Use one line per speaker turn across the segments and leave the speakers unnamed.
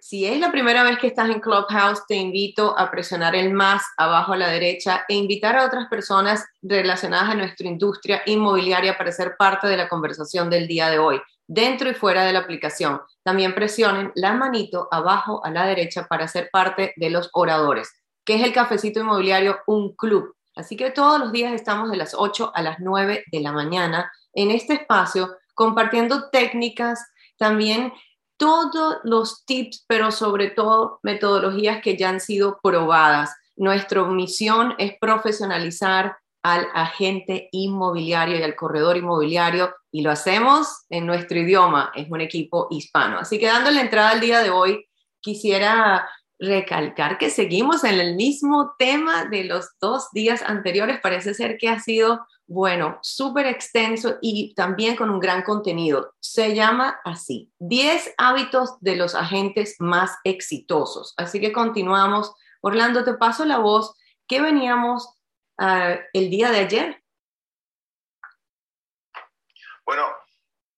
Si es la primera vez que estás en Clubhouse, te invito a presionar el más abajo a la derecha e invitar a otras personas relacionadas a nuestra industria inmobiliaria para ser parte de la conversación del día de hoy, dentro y fuera de la aplicación. También presionen la manito abajo a la derecha para ser parte de los oradores, que es el cafecito inmobiliario, un club. Así que todos los días estamos de las 8 a las 9 de la mañana en este espacio compartiendo técnicas, también todos los tips, pero sobre todo metodologías que ya han sido probadas. Nuestra misión es profesionalizar al agente inmobiliario y al corredor inmobiliario y lo hacemos en nuestro idioma, es un equipo hispano. Así que dando la entrada al día de hoy, quisiera recalcar que seguimos en el mismo tema de los dos días anteriores. Parece ser que ha sido bueno, súper extenso y también con un gran contenido. Se llama así, 10 hábitos de los agentes más exitosos. Así que continuamos. Orlando, te paso la voz. ¿Qué veníamos ah, el día de ayer?
Bueno,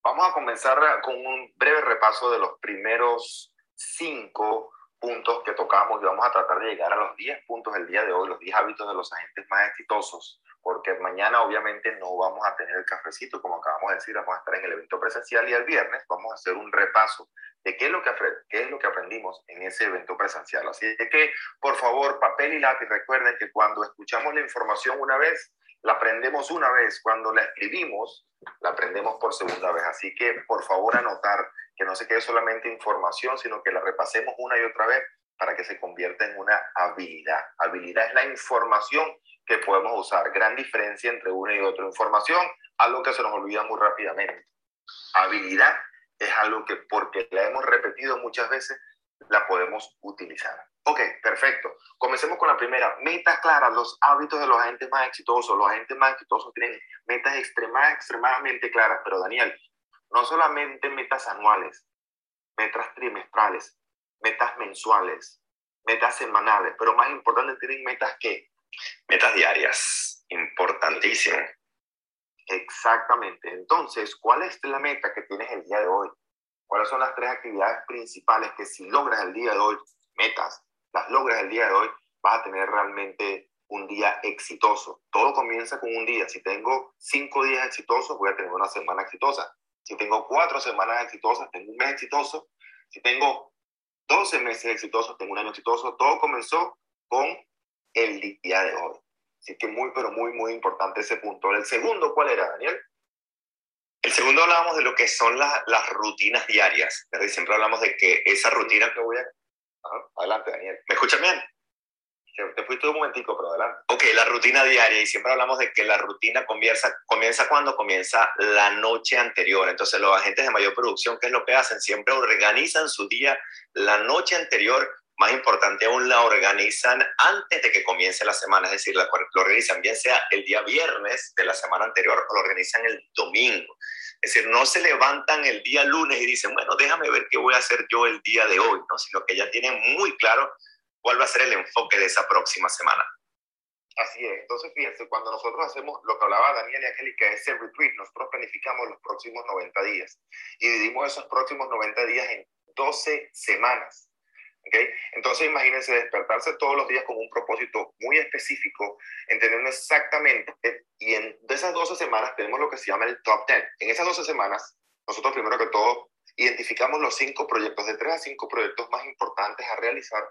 vamos a comenzar con un breve repaso de los primeros cinco puntos que tocamos y vamos a tratar de llegar a los 10 puntos del día de hoy, los 10 hábitos de los agentes más exitosos, porque mañana obviamente no vamos a tener el cafecito, como acabamos de decir, vamos a estar en el evento presencial y el viernes vamos a hacer un repaso de qué es lo que, qué es lo que aprendimos en ese evento presencial. Así que, por favor, papel y lápiz, recuerden que cuando escuchamos la información una vez, la aprendemos una vez, cuando la escribimos, la aprendemos por segunda vez. Así que, por favor, anotar que no se quede solamente información, sino que la repasemos una y otra vez para que se convierta en una habilidad. Habilidad es la información que podemos usar. Gran diferencia entre una y otra información, algo que se nos olvida muy rápidamente. Habilidad es algo que porque la hemos repetido muchas veces, la podemos utilizar. Ok, perfecto. Comencemos con la primera. Metas claras, los hábitos de los agentes más exitosos. Los agentes más exitosos tienen metas extremadamente claras, pero Daniel, no solamente metas anuales, metas trimestrales, metas mensuales, metas semanales, pero más importante tienen metas que metas diarias, importantísimo. Exactamente. Entonces, ¿cuál es la meta que tienes el día de hoy? ¿Cuáles son las tres actividades principales que si logras el día de hoy, metas, las logras el día de hoy, vas a tener realmente un día exitoso? Todo comienza con un día. Si tengo cinco días exitosos, voy a tener una semana exitosa. Si tengo cuatro semanas exitosas, tengo un mes exitoso. Si tengo 12 meses exitosos, tengo un año exitoso. Todo comenzó con el día de hoy. Así que muy, pero muy, muy importante ese punto. El segundo, ¿cuál era, Daniel? El segundo hablábamos de lo que son las rutinas diarias. Siempre hablamos de que esa rutina que voy a... adelante, Daniel. ¿Me escuchan bien? Te fuiste un momentico, pero adelante. Ok, la rutina diaria. Y siempre hablamos de que la rutina comienza, comienza cuando comienza la noche anterior. Entonces, los agentes de mayor producción, ¿qué es lo que hacen? Siempre organizan su día la noche anterior. Más importante aún, la organizan antes de que comience la semana. Es decir, lo organizan bien sea el día viernes de la semana anterior o lo organizan el domingo. Es decir, no se levantan el día lunes y dicen, bueno, déjame ver qué voy a hacer yo el día de hoy, ¿no? sino que ya tienen muy claro cuál va a ser el enfoque de esa próxima semana. Así es. Entonces, fíjense, cuando nosotros hacemos lo que hablaba Daniel y Angélica, ese retreat, nosotros planificamos los próximos 90 días y dividimos esos próximos 90 días en 12 semanas. ¿Okay? Entonces, imagínense despertarse todos los días con un propósito muy específico, entendiendo exactamente, y en de esas 12 semanas tenemos lo que se llama el top 10. En esas 12 semanas, nosotros primero que todo identificamos los cinco proyectos, de tres a cinco proyectos más importantes a realizar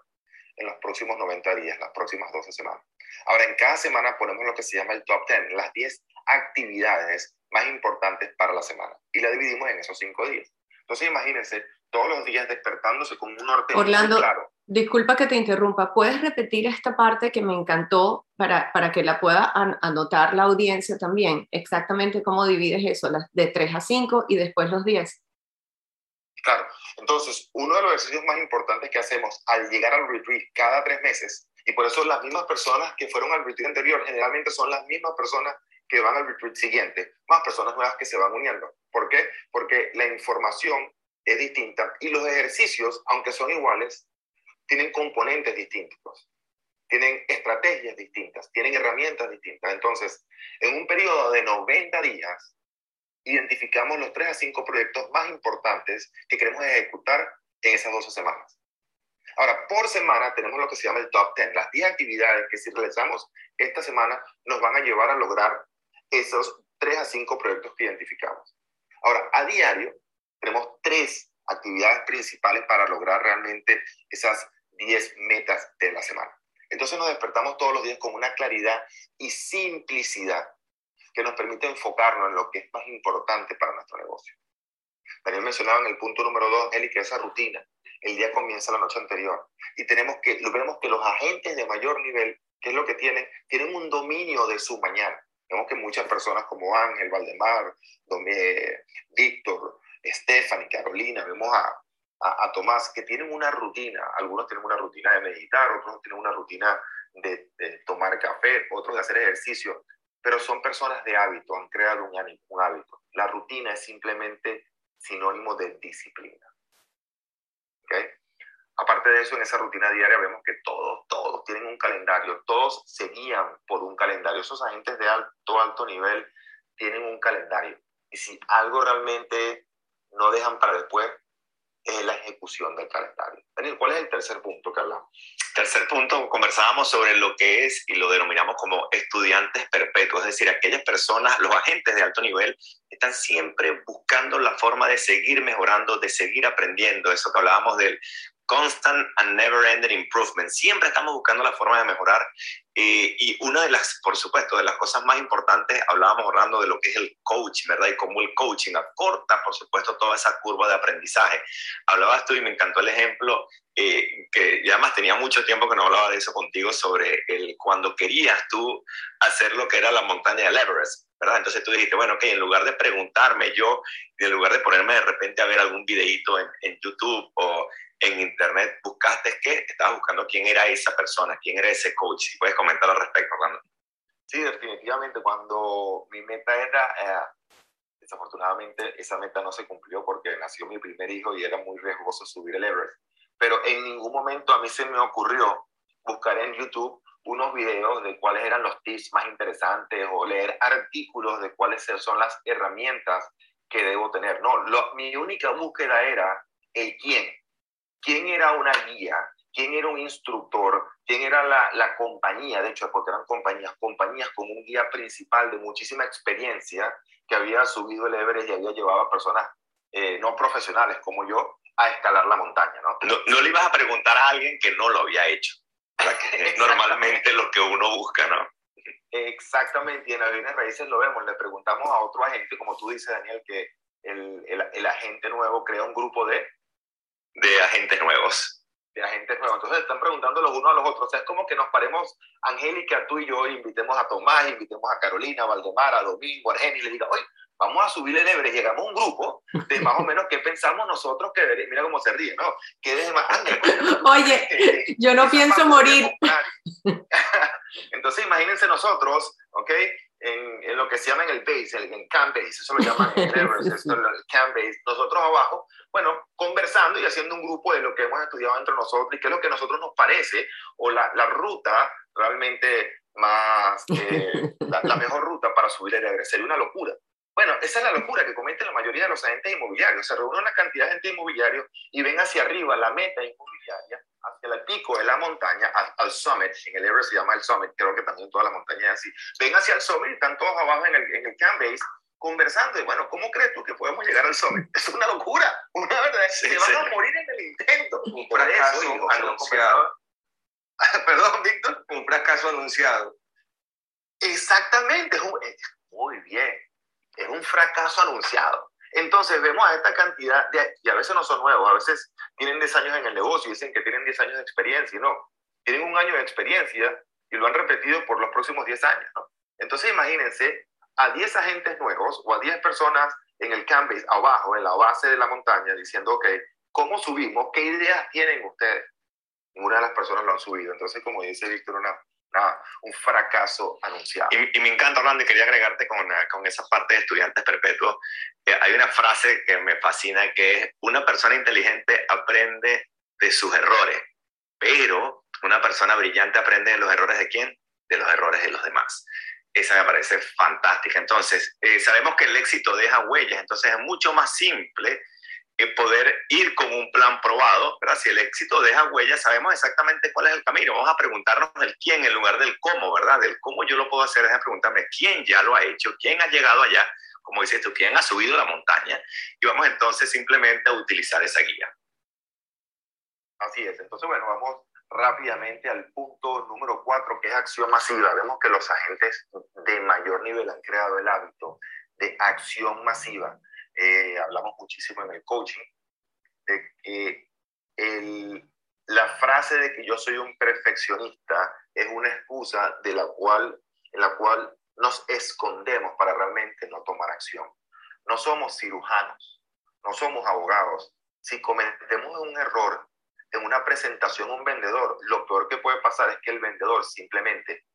en los próximos 90 días, las próximas 12 semanas. Ahora, en cada semana ponemos lo que se llama el top 10, las 10 actividades más importantes para la semana, y la dividimos en esos cinco días. Entonces, imagínense todos los días despertándose con un norte
Orlando,
muy claro.
Disculpa que te interrumpa, ¿puedes repetir esta parte que me encantó para, para que la pueda anotar la audiencia también? Exactamente cómo divides eso, de 3 a 5 y después los 10.
Claro, entonces uno de los ejercicios más importantes que hacemos al llegar al retreat cada tres meses, y por eso las mismas personas que fueron al retreat anterior generalmente son las mismas personas que van al retreat siguiente, más personas nuevas que se van uniendo. ¿Por qué? Porque la información es distinta y los ejercicios, aunque son iguales, tienen componentes distintos, tienen estrategias distintas, tienen herramientas distintas. Entonces, en un periodo de 90 días, identificamos los 3 a 5 proyectos más importantes que queremos ejecutar en esas 12 semanas. Ahora, por semana tenemos lo que se llama el top 10, las 10 actividades que si realizamos esta semana nos van a llevar a lograr esos 3 a 5 proyectos que identificamos. Ahora, a diario tenemos tres actividades principales para lograr realmente esas 10 metas de la semana. Entonces nos despertamos todos los días con una claridad y simplicidad que nos permite enfocarnos en lo que es más importante para nuestro negocio. También mencionaba en el punto número dos, Eli, que esa rutina, el día comienza la noche anterior. Y tenemos que, vemos que los agentes de mayor nivel, ¿qué es lo que tienen? Tienen un dominio de su mañana. Vemos que muchas personas como Ángel, Valdemar, Víctor, Stephanie, Carolina, vemos a, a, Tomás, que tienen una rutina. Algunos tienen una rutina de meditar, otros tienen una rutina de, de tomar café, otros de hacer ejercicio, pero son personas de hábito, han creado un, un hábito. La rutina es simplemente sinónimo de disciplina. ¿Okay? Aparte de eso, en esa rutina diaria vemos que todos, todos tienen un calendario, todos se guían por un calendario. Esos agentes de alto, alto nivel tienen un calendario. Y si algo realmente no dejan para después, es la ejecución del calendario. Daniel, ¿cuál es el tercer punto que hablamos?
Tercer punto, conversábamos sobre lo que es y lo denominamos como estudiantes perpetuos, es decir, aquellas personas, los agentes de alto nivel, están siempre buscando la forma de seguir mejorando, de seguir aprendiendo, eso que hablábamos del constant and never ending improvement. Siempre estamos buscando la forma de mejorar. Eh, y una de las, por supuesto, de las cosas más importantes, hablábamos hablando de lo que es el coaching, ¿verdad? Y cómo el coaching acorta, por supuesto, toda esa curva de aprendizaje. Hablabas tú y me encantó el ejemplo, eh, que ya más tenía mucho tiempo que no hablaba de eso contigo, sobre el, cuando querías tú hacer lo que era la montaña del Everest. ¿verdad? Entonces tú dijiste, bueno, ok, en lugar de preguntarme yo, en lugar de ponerme de repente a ver algún videito en, en YouTube o en internet buscaste qué, estabas buscando quién era esa persona, quién era ese coach. Si puedes comentar al respecto, Orlando.
Sí, definitivamente. Cuando mi meta era, eh, desafortunadamente esa meta no se cumplió porque nació mi primer hijo y era muy riesgoso subir el Everest. Pero en ningún momento a mí se me ocurrió buscar en YouTube unos videos de cuáles eran los tips más interesantes o leer artículos de cuáles son las herramientas que debo tener. No, mi única búsqueda era el quién quién era una guía, quién era un instructor, quién era la, compañía, de hecho, porque eran compañías, compañías con un guía principal de muchísima experiencia que había subido el Everest y había llevado a personas eh, no profesionales como yo a escalar la montaña, ¿no?
¿no? le ibas a preguntar a alguien que no lo había hecho, que es normalmente lo que uno busca, ¿no?
Exactamente, y en las bienes raíces lo vemos, le preguntamos a otro agente, como tú dices, Daniel, que el, el agente nuevo crea un grupo de
de agentes nuevos.
De agentes nuevos. Entonces están preguntando los unos a los otros. O sea, es como que nos paremos, Angélica, tú y yo, invitemos a Tomás, invitemos a Carolina, a Valdemar, a Domingo, a Argeni, y le diga, oye, vamos a subir el Everest, llegamos a un grupo de más o menos qué pensamos nosotros que mira cómo se ríe, ¿no? Que desde más,
Oye, yo no pienso morir.
Entonces imagínense nosotros, ¿ok? En, en, lo que se llama en el base, en el camp base, eso lo llaman en el Everest, el camp base, nosotros abajo, bueno, conversando y haciendo un grupo de lo que hemos estudiado entre nosotros y qué es lo que a nosotros nos parece, o la, la ruta realmente más, eh, la, la, mejor ruta para subir el Everest. Sería una locura. Bueno, esa es la locura que cometen la mayoría de los agentes inmobiliarios. Se reúnen una cantidad de agentes inmobiliarios y ven hacia arriba la meta inmobiliaria, hacia el pico de la montaña, al, summit. En el Everest se llama el summit, creo que también toda la montaña es así. Ven hacia el summit y están todos abajo en el, en el camp base conversando. Y bueno, ¿cómo crees tú que podemos llegar al summit? Es una locura, una verdad. se van a morir en el intento.
Un fracaso anunciado.
Perdón, Víctor.
Un fracaso anunciado.
Exactamente. Muy bien es un fracaso anunciado. Entonces vemos a esta cantidad, de, y a veces no son nuevos, a veces tienen 10 años en el negocio y dicen que tienen 10 años de experiencia, y no, tienen un año de experiencia y lo han repetido por los próximos 10 años. Entonces imagínense a 10 agentes nuevos o a 10 personas en el canvas abajo, en la base de la montaña, diciendo, ok, ¿cómo subimos? ¿Qué ideas tienen ustedes? Ninguna de las personas lo han subido. Entonces, como dice Víctor, una un fracaso anunciado.
Y, me encanta, Orlando, y quería agregarte con, eh, con esa parte de estudiantes perpetuos. Eh, hay una frase que me fascina que es, una persona inteligente aprende de sus errores, pero una persona brillante aprende de los errores de quién? De los errores de los demás. Esa me parece fantástica. Entonces, eh, sabemos que el éxito deja huellas, entonces es mucho más simple poder ir con un plan probado, ¿verdad? Si el éxito deja huella, sabemos exactamente cuál es el camino. Vamos a preguntarnos del quién en lugar del cómo, ¿verdad? Del cómo yo lo puedo hacer, es preguntarme quién ya lo ha hecho, quién ha llegado allá, como dices tú, quién ha subido la montaña, y vamos entonces simplemente a utilizar esa guía.
Así es. Entonces, bueno, vamos rápidamente al punto número cuatro, que es acción masiva. Vemos que los agentes de mayor nivel han creado el hábito de acción masiva. Eh, hablamos muchísimo en el coaching de que el, la frase de que yo soy un perfeccionista es una excusa de la cual, en la cual nos escondemos para realmente no tomar acción. No somos cirujanos, no somos abogados. Si cometemos un error en una presentación a un vendedor, lo peor que puede pasar es que el vendedor simplemente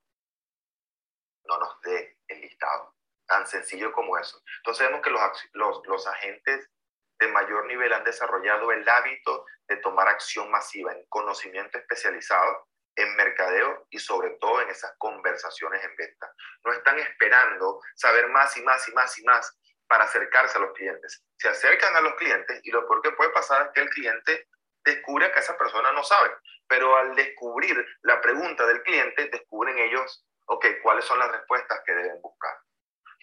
no nos dé el listado. Tan sencillo como eso. Entonces vemos que los, los, los agentes de mayor nivel han desarrollado el hábito de tomar acción masiva en conocimiento especializado, en mercadeo y sobre todo en esas conversaciones en venta. No están esperando saber más y más y más y más para acercarse a los clientes. Se acercan a los clientes y lo peor que puede pasar es que el cliente descubre que esa persona no sabe. Pero al descubrir la pregunta del cliente, descubren ellos, ok, cuáles son las respuestas que deben buscar.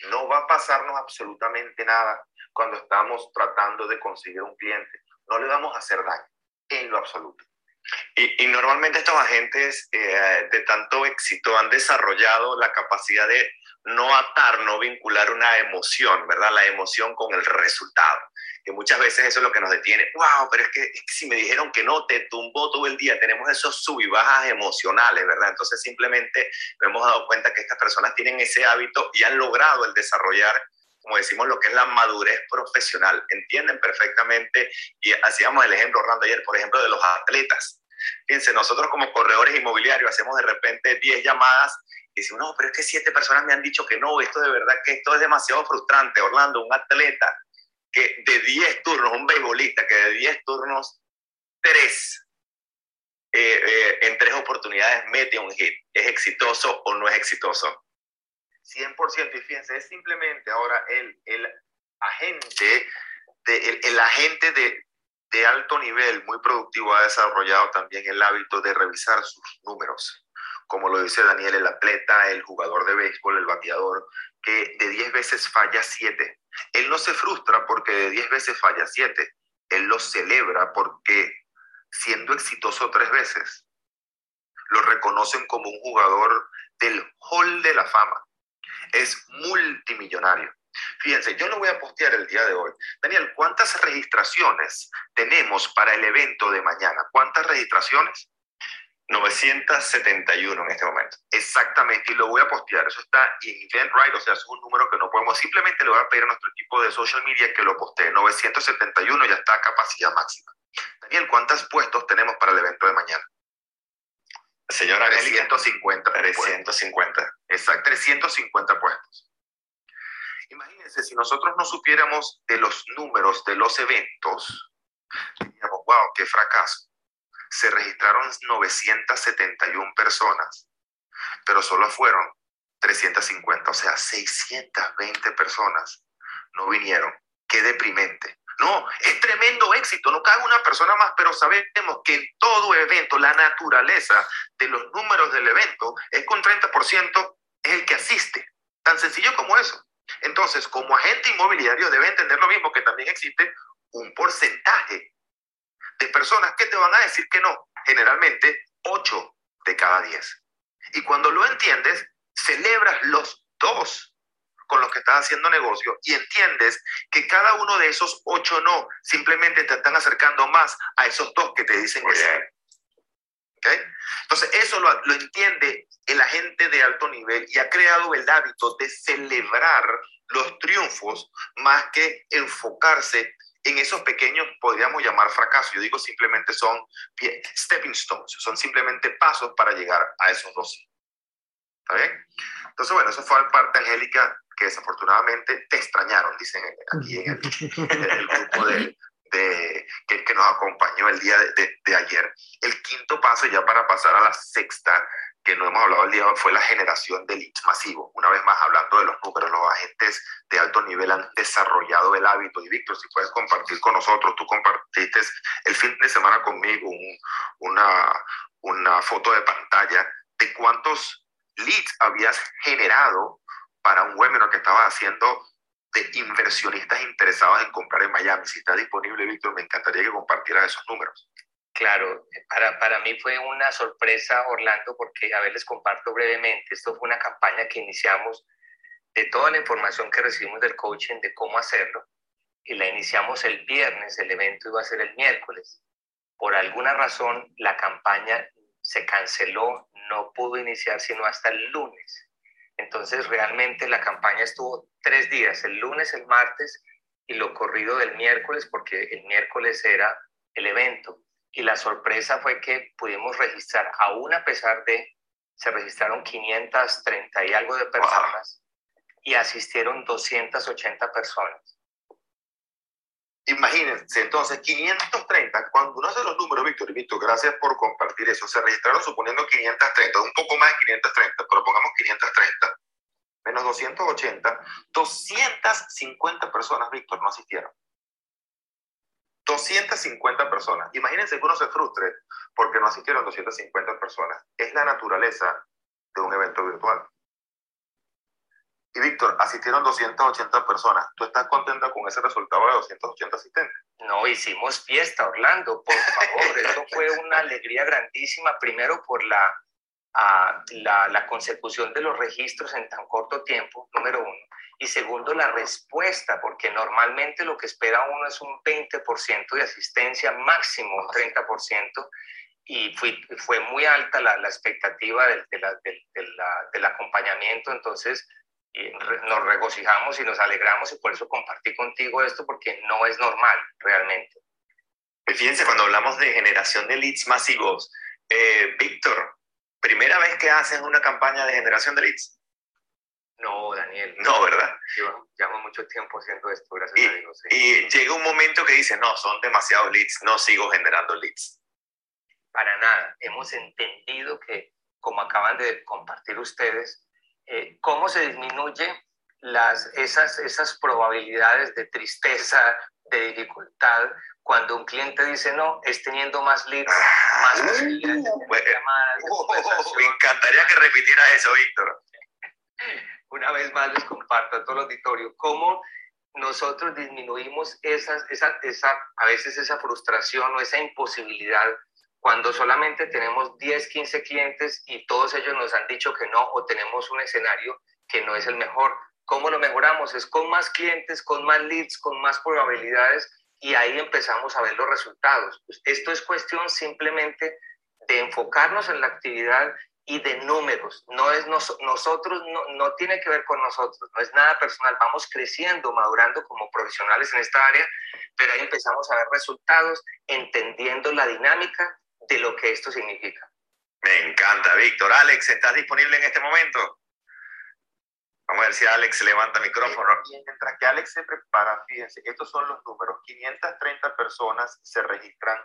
No va a pasarnos absolutamente nada cuando estamos tratando de conseguir un cliente. No le vamos a hacer daño en lo absoluto.
Y, normalmente estos agentes eh, de tanto éxito han desarrollado la capacidad de no atar, no vincular una emoción, ¿verdad? La emoción con el resultado. Que muchas veces eso es lo que nos detiene. ¡Wow! Pero es que, si me dijeron que no, te tumbó todo el día. Tenemos esos sub y bajas emocionales, ¿verdad? Entonces simplemente nos hemos dado cuenta que estas personas tienen ese hábito y han logrado el desarrollar como decimos, lo que es la madurez profesional. Entienden perfectamente, y hacíamos el ejemplo, Orlando, ayer, por ejemplo, de los atletas. Fíjense, nosotros como corredores inmobiliarios hacemos de repente 10 llamadas y decimos, no, pero es que siete personas me han dicho que no, esto de verdad que esto es demasiado frustrante. Orlando, un atleta que de 10 turnos, un beisbolista que de 10 turnos, 3 eh, eh, en tres oportunidades mete un hit. ¿Es exitoso o no es exitoso?
100%. Y fíjense, es simplemente ahora el, el agente, de, el, agente de, de alto nivel, muy productivo, ha desarrollado también el hábito de revisar sus números. Como lo dice Daniel, el atleta, el jugador de béisbol, el bateador, que de 10 veces falla 7. Él no se frustra porque de 10 veces falla 7. Él lo celebra porque siendo exitoso tres veces, lo reconocen como un jugador del hall de la fama es multimillonario. Fíjense, yo lo voy a postear el día de hoy. Daniel, ¿cuántas registraciones tenemos para el evento de mañana? ¿Cuántas registraciones?
971 en este momento.
Exactamente, y lo voy a postear. Eso está en Eventbrite, o sea, es un número que no podemos. Simplemente le voy a pedir a nuestro equipo de social media que lo postee. 971 ya está a capacidad máxima. Daniel, ¿cuántos puestos tenemos para el evento de mañana?
Señora
350.
350.
Exacto, 350 puestos. Imagínense, si nosotros no supiéramos de los números de los eventos, diríamos, wow, qué fracaso. Se registraron 971 personas, pero solo fueron 350, o sea, 620 personas no vinieron. Qué deprimente. No, es tremendo éxito, no cabe una persona más, pero sabemos que en todo evento la naturaleza de los números del evento es que un 30% es el que asiste. Tan sencillo como eso. Entonces, como agente inmobiliario debe entender lo mismo, que también existe un porcentaje de personas que te van a decir que no. Generalmente 8 de cada 10. Y cuando lo entiendes, celebras los dos con los que estás haciendo negocio y entiendes que cada uno de esos ocho no, simplemente te están acercando más a esos dos que te dicen que sí. Entonces, eso lo, lo entiende el agente de alto nivel y ha creado el hábito de celebrar los triunfos más que enfocarse en esos pequeños, podríamos llamar fracasos. Yo digo simplemente son stepping stones, son simplemente pasos para llegar a esos dos. ¿Está bien? Entonces, bueno, eso fue parte, Angélica, que desafortunadamente te extrañaron, dicen aquí en el, grupo de, de, que, que nos acompañó el día de, de, ayer. El quinto paso, ya para pasar a la sexta, que no hemos hablado el día, fue la generación de leads masivos. Una vez más, hablando de los números, los agentes de alto nivel han desarrollado el hábito. Y Víctor, si puedes compartir con nosotros, tú compartiste el fin de semana conmigo una, una foto de pantalla de cuántos leads habías generado para un webinar que estabas haciendo de inversionistas interesados en comprar en Miami. Si está disponible, Víctor, me encantaría que compartieras esos números.
Claro, para, para mí fue una sorpresa, Orlando, porque, a ver, les comparto brevemente, esto fue una campaña que iniciamos de toda la información que recibimos del coaching de cómo hacerlo, y la iniciamos el viernes, el evento iba a ser el miércoles. Por alguna razón, la campaña se canceló, no pudo iniciar sino hasta el lunes. Entonces, realmente la campaña estuvo tres días, el lunes, el martes y lo corrido del miércoles, porque el miércoles era el evento. Y la sorpresa fue que pudimos registrar, aún a pesar de, se registraron 530 y algo de personas y asistieron 280 personas.
Imagínense, entonces, 530, cuando uno hace los números, Víctor, y Víctor, gracias por compartir eso, se registraron suponiendo 530, un poco más de 530, pero pongamos 530, menos 280, 250 personas, Víctor, no asistieron. 250 personas. Imagínense que uno se frustre porque no asistieron 250 personas. Es la naturaleza de un evento virtual. Y Víctor, asistieron 280 personas. ¿Tú estás contenta con ese resultado de 280 asistentes?
No, hicimos fiesta, Orlando, por favor. Eso fue una alegría grandísima, primero por la, la, la consecución de los registros en tan corto tiempo, número uno y segundo, la respuesta, porque normalmente lo que espera uno es un 20% de asistencia, máximo un 30%, y fue, fue muy alta la, la expectativa del, de la, del, del, acompañamiento, entonces nos regocijamos y nos alegramos y por eso compartí contigo esto, porque no es normal realmente.
Fíjense, cuando hablamos de generación de leads masivos, eh, Víctor, primera vez que haces una campaña de generación de leads.
No, Daniel.
No, ¿verdad?
Llevo, mucho tiempo haciendo esto, gracias
y,
a Dios.
Y llega un momento que dice, no, son demasiados leads, no sigo generando leads.
Para nada. Hemos entendido que, como acaban de compartir ustedes, eh, cómo se disminuye las, esas, esas probabilidades de tristeza, de dificultad, cuando un cliente dice no, es teniendo más leads, más
ah, posibilidades de llamadas. me encantaría que repitiera eso, Víctor
una vez más les comparto a todo el auditorio cómo nosotros disminuimos esas, esa, esa, a veces esa frustración o esa imposibilidad cuando solamente tenemos 10, 15 clientes y todos ellos nos han dicho que no o tenemos un escenario que no es el mejor. ¿Cómo lo mejoramos? Es con más clientes, con más leads, con más probabilidades y ahí empezamos a ver los resultados. Esto es cuestión simplemente de enfocarnos en la actividad y de números. No es nosotros, no, no tiene que ver con nosotros, no es nada personal. Vamos creciendo, madurando como profesionales en esta área, pero ahí empezamos a ver resultados, entendiendo la dinámica de lo que esto significa.
Me encanta, Víctor. Alex, ¿estás disponible en este momento? Vamos a ver si Alex levanta el micrófono.
Mientras que Alex se prepara, fíjense, estos son los números. 530 personas se registran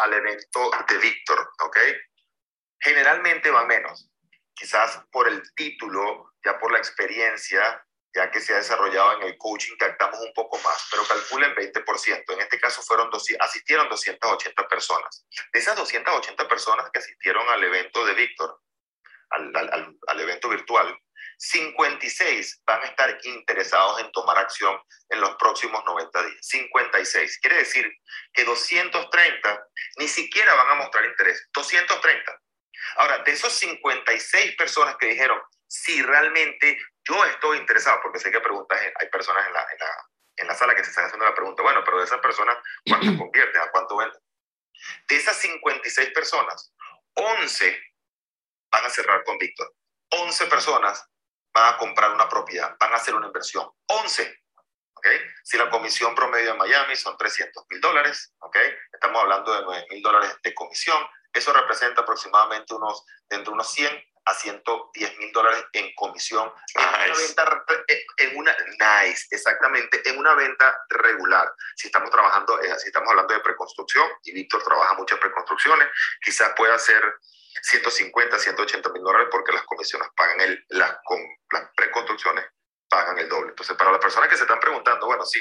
al evento de Víctor, ¿ok? Generalmente va menos, quizás por el título, ya por la experiencia, ya que se ha desarrollado en el coaching, captamos un poco más, pero calculen 20%. En este caso fueron asistieron 280 personas. De esas 280 personas que asistieron al evento de Víctor, al, al, al, evento virtual, 56 van a estar interesados en tomar acción en los próximos 90 días. 56. Quiere decir que 230 ni siquiera van a mostrar interés. 230 Ahora, de esos 56 personas que dijeron, si realmente yo estoy interesado, porque sé que preguntas, hay personas en la, en la, en la sala que se están haciendo la pregunta, bueno, pero de esas personas, ¿cuánto convierten? ¿A cuánto venden? De esas 56 personas, 11 van a cerrar con Víctor. 11 personas van a comprar una propiedad, van a hacer una inversión. 11. ¿okay? Si la comisión promedio en Miami son 300 mil dólares, ¿okay? estamos hablando de 9 mil dólares de comisión, eso representa aproximadamente unos, entre unos 100 a 110 mil dólares en comisión en una venta eh, en una nice exactamente en una venta regular. Si estamos trabajando eh, si estamos hablando de preconstrucción y Víctor trabaja muchas preconstrucciones quizás pueda ser 150 180 mil dólares porque las comisiones pagan el las, con, las preconstrucciones pagan el doble. Entonces para las personas que se están preguntando bueno sí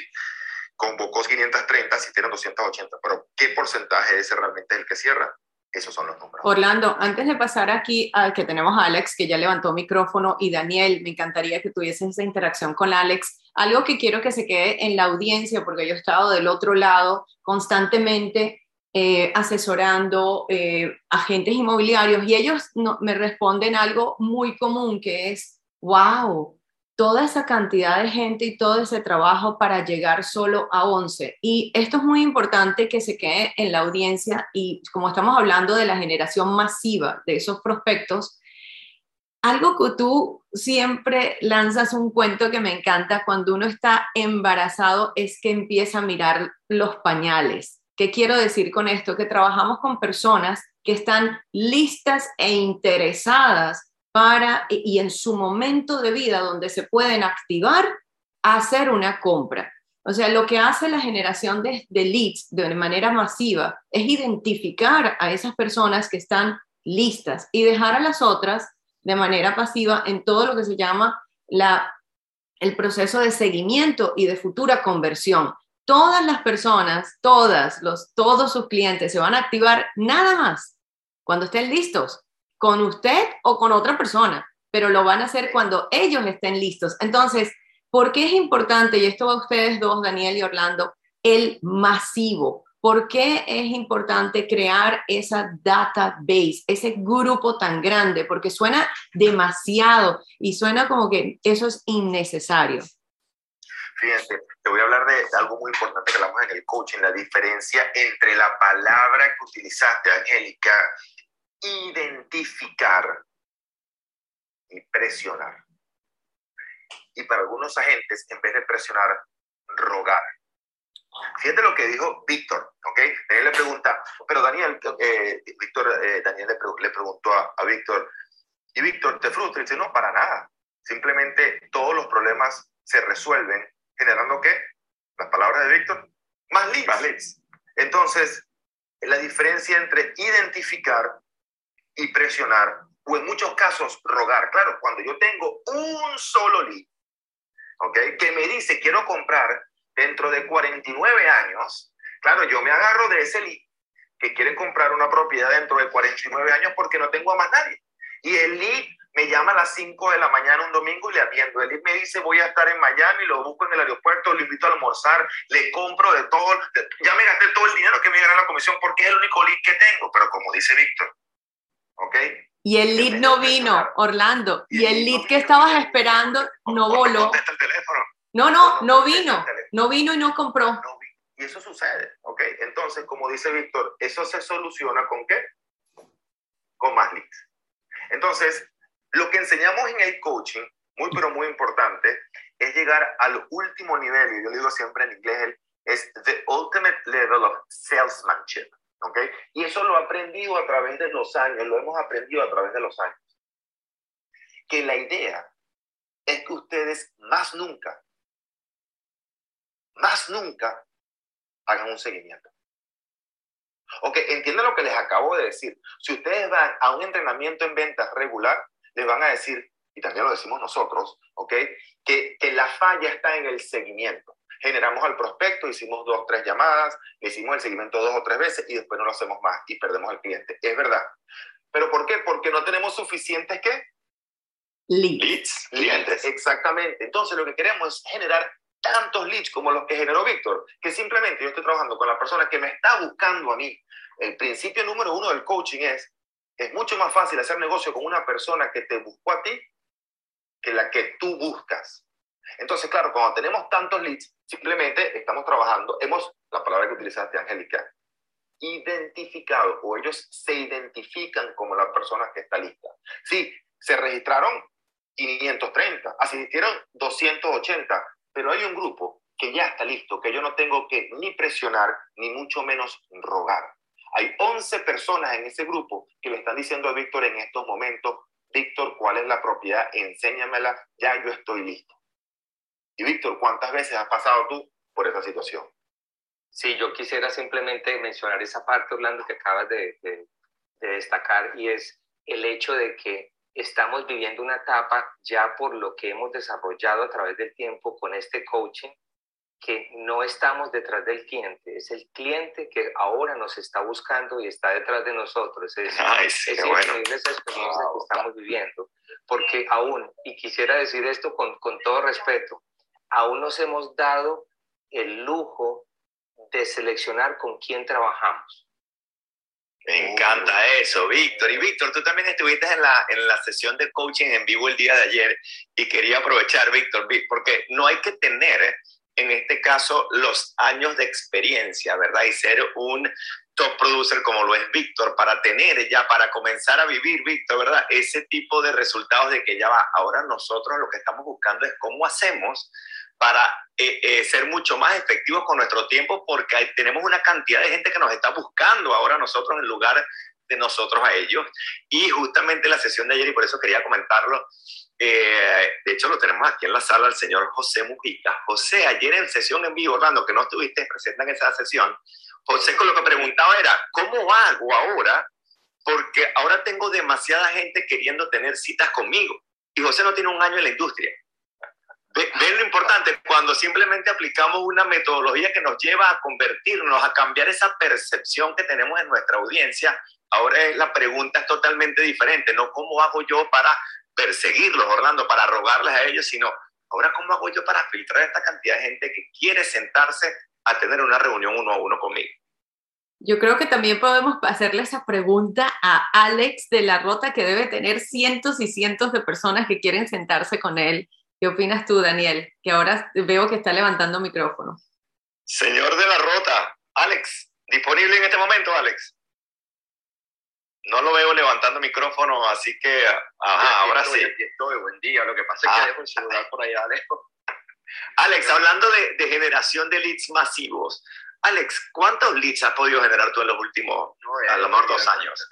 convocó 530 si tienen 280 pero qué porcentaje ese realmente es el que cierra esos son los números.
Orlando, antes de pasar aquí al que tenemos a Alex, que ya levantó micrófono, y Daniel, me encantaría que tuvieses esa interacción con Alex. Algo que quiero que se quede en la audiencia, porque yo he estado del otro lado constantemente eh, asesorando eh, agentes inmobiliarios y ellos me responden algo muy común que es, wow, toda esa cantidad de gente y todo ese trabajo para llegar solo a 11. Y esto es muy importante que se quede en la audiencia y como estamos hablando de la generación masiva de esos prospectos, algo que tú siempre lanzas un cuento que me encanta cuando uno está embarazado es que empieza a mirar los pañales. ¿Qué quiero decir con esto? Que trabajamos con personas que están listas e interesadas y en su momento de vida donde se pueden activar, hacer una compra. O sea, lo que hace la generación de, de, leads de manera masiva es identificar a esas personas que están listas y dejar a las otras de manera pasiva en todo lo que se llama la, el proceso de seguimiento y de futura conversión. Todas las personas, todas, los, todos sus clientes se van a activar nada más cuando estén listos con usted o con otra persona, pero lo van a hacer cuando ellos estén listos. Entonces, ¿por qué es importante, y esto va a ustedes dos, Daniel y Orlando, el masivo? ¿Por qué es importante crear esa database, ese grupo tan grande? Porque suena demasiado y suena como que eso es innecesario.
Fíjense, te voy a hablar de algo muy importante que hablamos en el coaching, la diferencia entre la palabra que utilizaste, Angélica, identificar y presionar. Y para algunos agentes, en vez de presionar, rogar. Fíjate lo que dijo Víctor, ¿ok? Él le pregunta, pero Daniel, eh, Víctor, eh, Daniel le, preguntó a, a Víctor, y Víctor, ¿te frustra? Y dice, no, para nada. Simplemente todos los problemas se resuelven generando qué? Las palabras de Víctor, más leads. Más leads. Entonces, la diferencia entre identificar y presionar, o en muchos casos rogar. Claro, cuando yo tengo un solo lead, ¿ok? Que me dice quiero comprar dentro de 49 años, claro, yo me agarro de ese lead que quieren comprar una propiedad dentro de 49 años porque no tengo a más nadie. Y el lead me llama a las 5 de la mañana un domingo y le atiendo. El lead me dice voy a estar en Miami, lo busco en el aeropuerto, lo invito a almorzar, le compro de todo, ya me gasté todo el dinero que me a la comisión porque es el único lead que tengo. Pero como dice Víctor,
y el lead no vino, Orlando. Y, el lead que estabas esperando no voló. No, no, no vino. No vino y no compró.
y eso sucede, ¿ok? Entonces, como dice Víctor, eso se soluciona con qué? Con más leads. Entonces, lo que enseñamos en el coaching, muy pero muy importante, es llegar al último nivel, y yo digo siempre en inglés, es the ultimate level of salesmanship. ¿Ok? Y eso lo he aprendido a través de los años, lo hemos aprendido a través de los años. Que la idea es que ustedes más nunca, más nunca hagan un seguimiento. Ok, entienden lo que les acabo de decir. Si ustedes van a un entrenamiento en ventas regular, les van a decir, y también lo decimos nosotros, ok, que la falla está en el seguimiento generamos al prospecto, hicimos dos, tres llamadas, hicimos el seguimiento dos o tres veces y después no lo hacemos más y perdemos al cliente. Es verdad. ¿Pero por qué? Porque no tenemos suficientes ¿qué?
Leads.
Clientes, exactamente. Entonces lo que queremos es generar tantos leads como los que generó Víctor, que simplemente yo estoy trabajando con la persona que me está buscando a mí. El principio número uno del coaching es, es mucho más fácil hacer negocio con una persona que te buscó a ti que la que tú buscas. Entonces, claro, cuando tenemos tantos leads, simplemente estamos trabajando, hemos, la palabra que utilizaste, Angélica, identificado o ellos se identifican como la persona que está lista. Sí, se registraron 530, asistieron 280, pero hay un grupo que ya está listo, que yo no tengo que ni presionar, ni mucho menos rogar. Hay 11 personas en ese grupo que le están diciendo a Víctor en estos momentos, Víctor, ¿cuál es la propiedad? Enséñamela, ya yo estoy listo. Y Víctor, ¿cuántas veces has pasado tú por esa situación?
Sí, yo quisiera simplemente mencionar esa parte, Orlando, que acabas de, de destacar, y es el hecho de que estamos viviendo una etapa ya por lo que hemos desarrollado a través del tiempo con este coaching, que no estamos detrás del cliente, es el cliente que ahora nos está buscando y está detrás de nosotros. Es,
es
increíble esa experiencia que estamos viviendo, porque aún, y quisiera decir esto con, con todo respeto, aún nos hemos dado el lujo de seleccionar con quién trabajamos.
Me encanta eso, Víctor. Y Víctor, tú también estuviste en la, en la sesión de coaching en vivo el día de ayer y quería aprovechar, Víctor, porque no hay que tener, en este caso, los años de experiencia, ¿verdad? Y ser un top producer como lo es Víctor, para tener ya, para comenzar a vivir, Víctor, ¿verdad? Ese tipo de resultados de que ya va. Ahora nosotros lo que estamos buscando es cómo hacemos para eh, eh, ser mucho más efectivos con nuestro tiempo porque tenemos una cantidad de gente que nos está buscando ahora nosotros en lugar de nosotros a ellos. Y justamente la sesión de ayer, y por eso quería comentarlo, eh, de hecho lo tenemos aquí en la sala, el señor José Mujica. José, ayer en sesión en vivo, Orlando, que no estuviste presente en esa sesión, José con lo que preguntaba era, ¿cómo hago ahora? Porque ahora tengo demasiada gente queriendo tener citas conmigo. Y José no tiene un año en la industria. Ven lo importante, cuando simplemente aplicamos una metodología que nos lleva a convertirnos, a cambiar esa percepción que tenemos en nuestra audiencia, ahora la pregunta es totalmente diferente, no cómo hago yo para perseguirlos, Orlando, para rogarles a ellos, sino ahora cómo hago yo para filtrar esta cantidad de gente que quiere sentarse a tener una reunión uno a uno conmigo.
Yo creo que también podemos hacerle esa pregunta a Alex de la Rota, que debe tener cientos y cientos de personas que quieren sentarse con él ¿Qué opinas tú, Daniel? Que ahora veo que está levantando micrófono.
Señor de la Rota, Alex, disponible en este momento, Alex. No lo veo levantando micrófono, así que, ajá, ahora sí.
Aquí estoy, buen día. Lo que pasa es que ah. dejo el celular por allá lejos.
Alex, hablando de, generación de leads masivos, Alex, ¿cuántos leads has podido generar tú en los últimos, a lo mejor, dos años?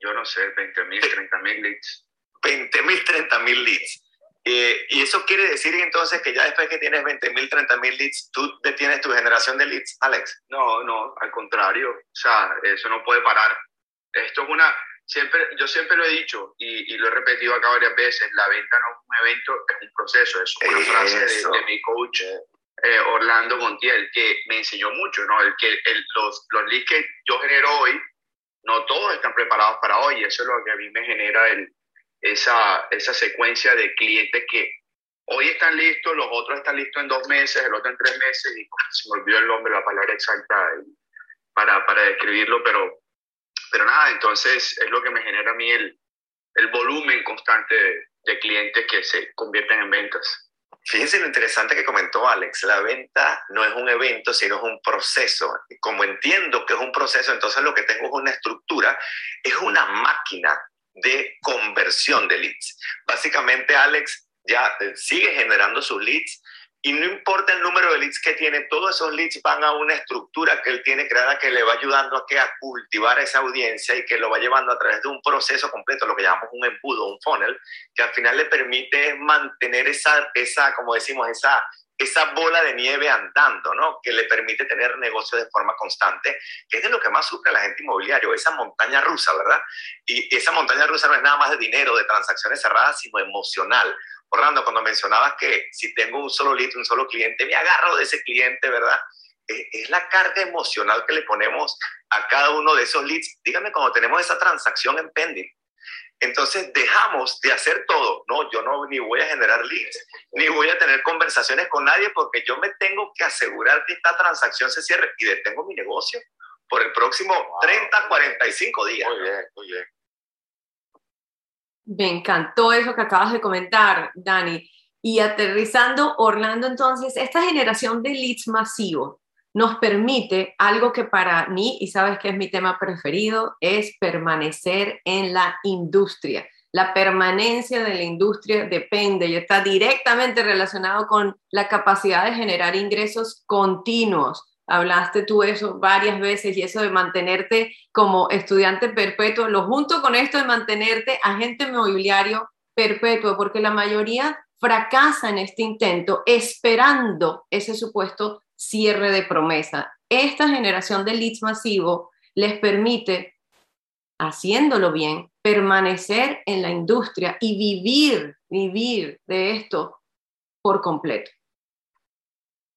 Yo no sé, 20 mil, 30 mil leads.
20 mil, 30 mil leads. Eh, y eso quiere decir entonces que ya después que tienes 20 mil, 30 mil leads, tú detienes tu generación de leads, Alex.
No, no, al contrario. O sea, eso no puede parar. Esto es una. Siempre, yo siempre lo he dicho y, y lo he repetido acá varias veces: la venta no es un evento, es un proceso. Es una frase de, mi coach eh, Orlando Montiel que me enseñó mucho, ¿no? El que los, los leads que yo genero hoy, no todos están preparados para hoy. Eso es lo que a mí me genera el, esa, esa secuencia de clientes que hoy están listos, los otros están listos en dos meses, el otro en tres meses, y se me olvidó el nombre, la palabra exacta para, para describirlo, pero, pero nada, entonces es lo que me genera a mí el, el volumen constante de, de clientes que se convierten en ventas.
Fíjense lo interesante que comentó Alex, la venta no es un evento, sino es un proceso. Como entiendo que es un proceso, entonces lo que tengo es una estructura, es una máquina de conversión de leads. Básicamente, Alex ya eh, sigue generando sus leads y no importa el número de leads que tiene, todos esos leads van a una estructura que él tiene creada que le va ayudando a, que a cultivar esa audiencia y que lo va llevando a través de un proceso completo, lo que llamamos un embudo, un funnel, que al final le permite mantener esa, esa como decimos, esa esa bola de nieve andando, ¿no? Que le permite tener negocio de forma constante, que es de lo que más sufre la gente inmobiliaria, esa montaña rusa, ¿verdad? Y esa montaña rusa no es nada más de dinero, de transacciones cerradas, sino emocional. Orlando, cuando mencionabas que si tengo un solo lead, un solo cliente, me agarro de ese cliente, ¿verdad? Es la carga emocional que le ponemos a cada uno de esos leads. Dígame cuando tenemos esa transacción en pending. Entonces dejamos de hacer todo. No, yo no ni voy a generar leads, ni voy a tener conversaciones con nadie porque yo me tengo que asegurar que esta transacción se cierre y detengo mi negocio por el próximo 30, 45 días.
Muy bien, muy bien.
Me encantó eso que acabas de comentar, Dani. Y aterrizando, Orlando, entonces, esta generación de leads masivos, nos permite algo que para mí, y sabes que es mi tema preferido, es permanecer en la industria. La permanencia de la industria depende y está directamente relacionado con la capacidad de generar ingresos continuos, hablaste tú eso varias veces y eso de mantenerte como estudiante perpetuo, lo junto con esto de mantenerte agente inmobiliario perpetuo, porque la mayoría fracasa en este intento esperando ese supuesto cierre de promesa. Esta generación de leads masivo les permite, haciéndolo bien, permanecer en la industria y vivir, vivir de esto por completo.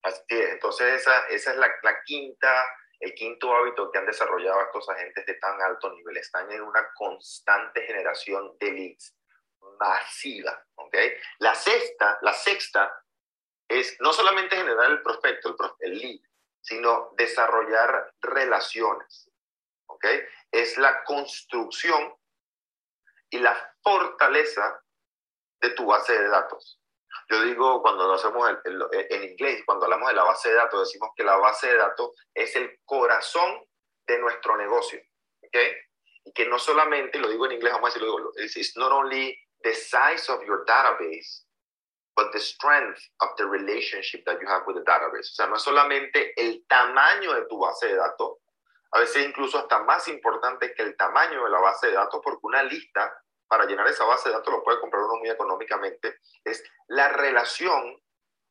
Así es, entonces esa, esa es la, la, quinta, el quinto hábito que han desarrollado estos agentes de tan alto nivel. Están en una constante generación de leads masiva, ¿ok? La sexta, la sexta es no solamente generar el prospecto, el, el lead, sino desarrollar relaciones, ¿ok? Es la construcción y la fortaleza de tu base de datos. Yo digo, cuando lo hacemos en, inglés, cuando hablamos de la base de datos, decimos que la base de datos es el corazón de nuestro negocio. ¿Ok? Y que no solamente, lo digo en inglés, vamos a decirlo, it's not only the size of your database, but the strength of the relationship that you have with the database. O sea, no es solamente el tamaño de tu base de datos, a veces incluso hasta más importante que el tamaño de la base de datos, porque una lista para llenar esa base de datos lo puede comprar uno muy económicamente, es la relación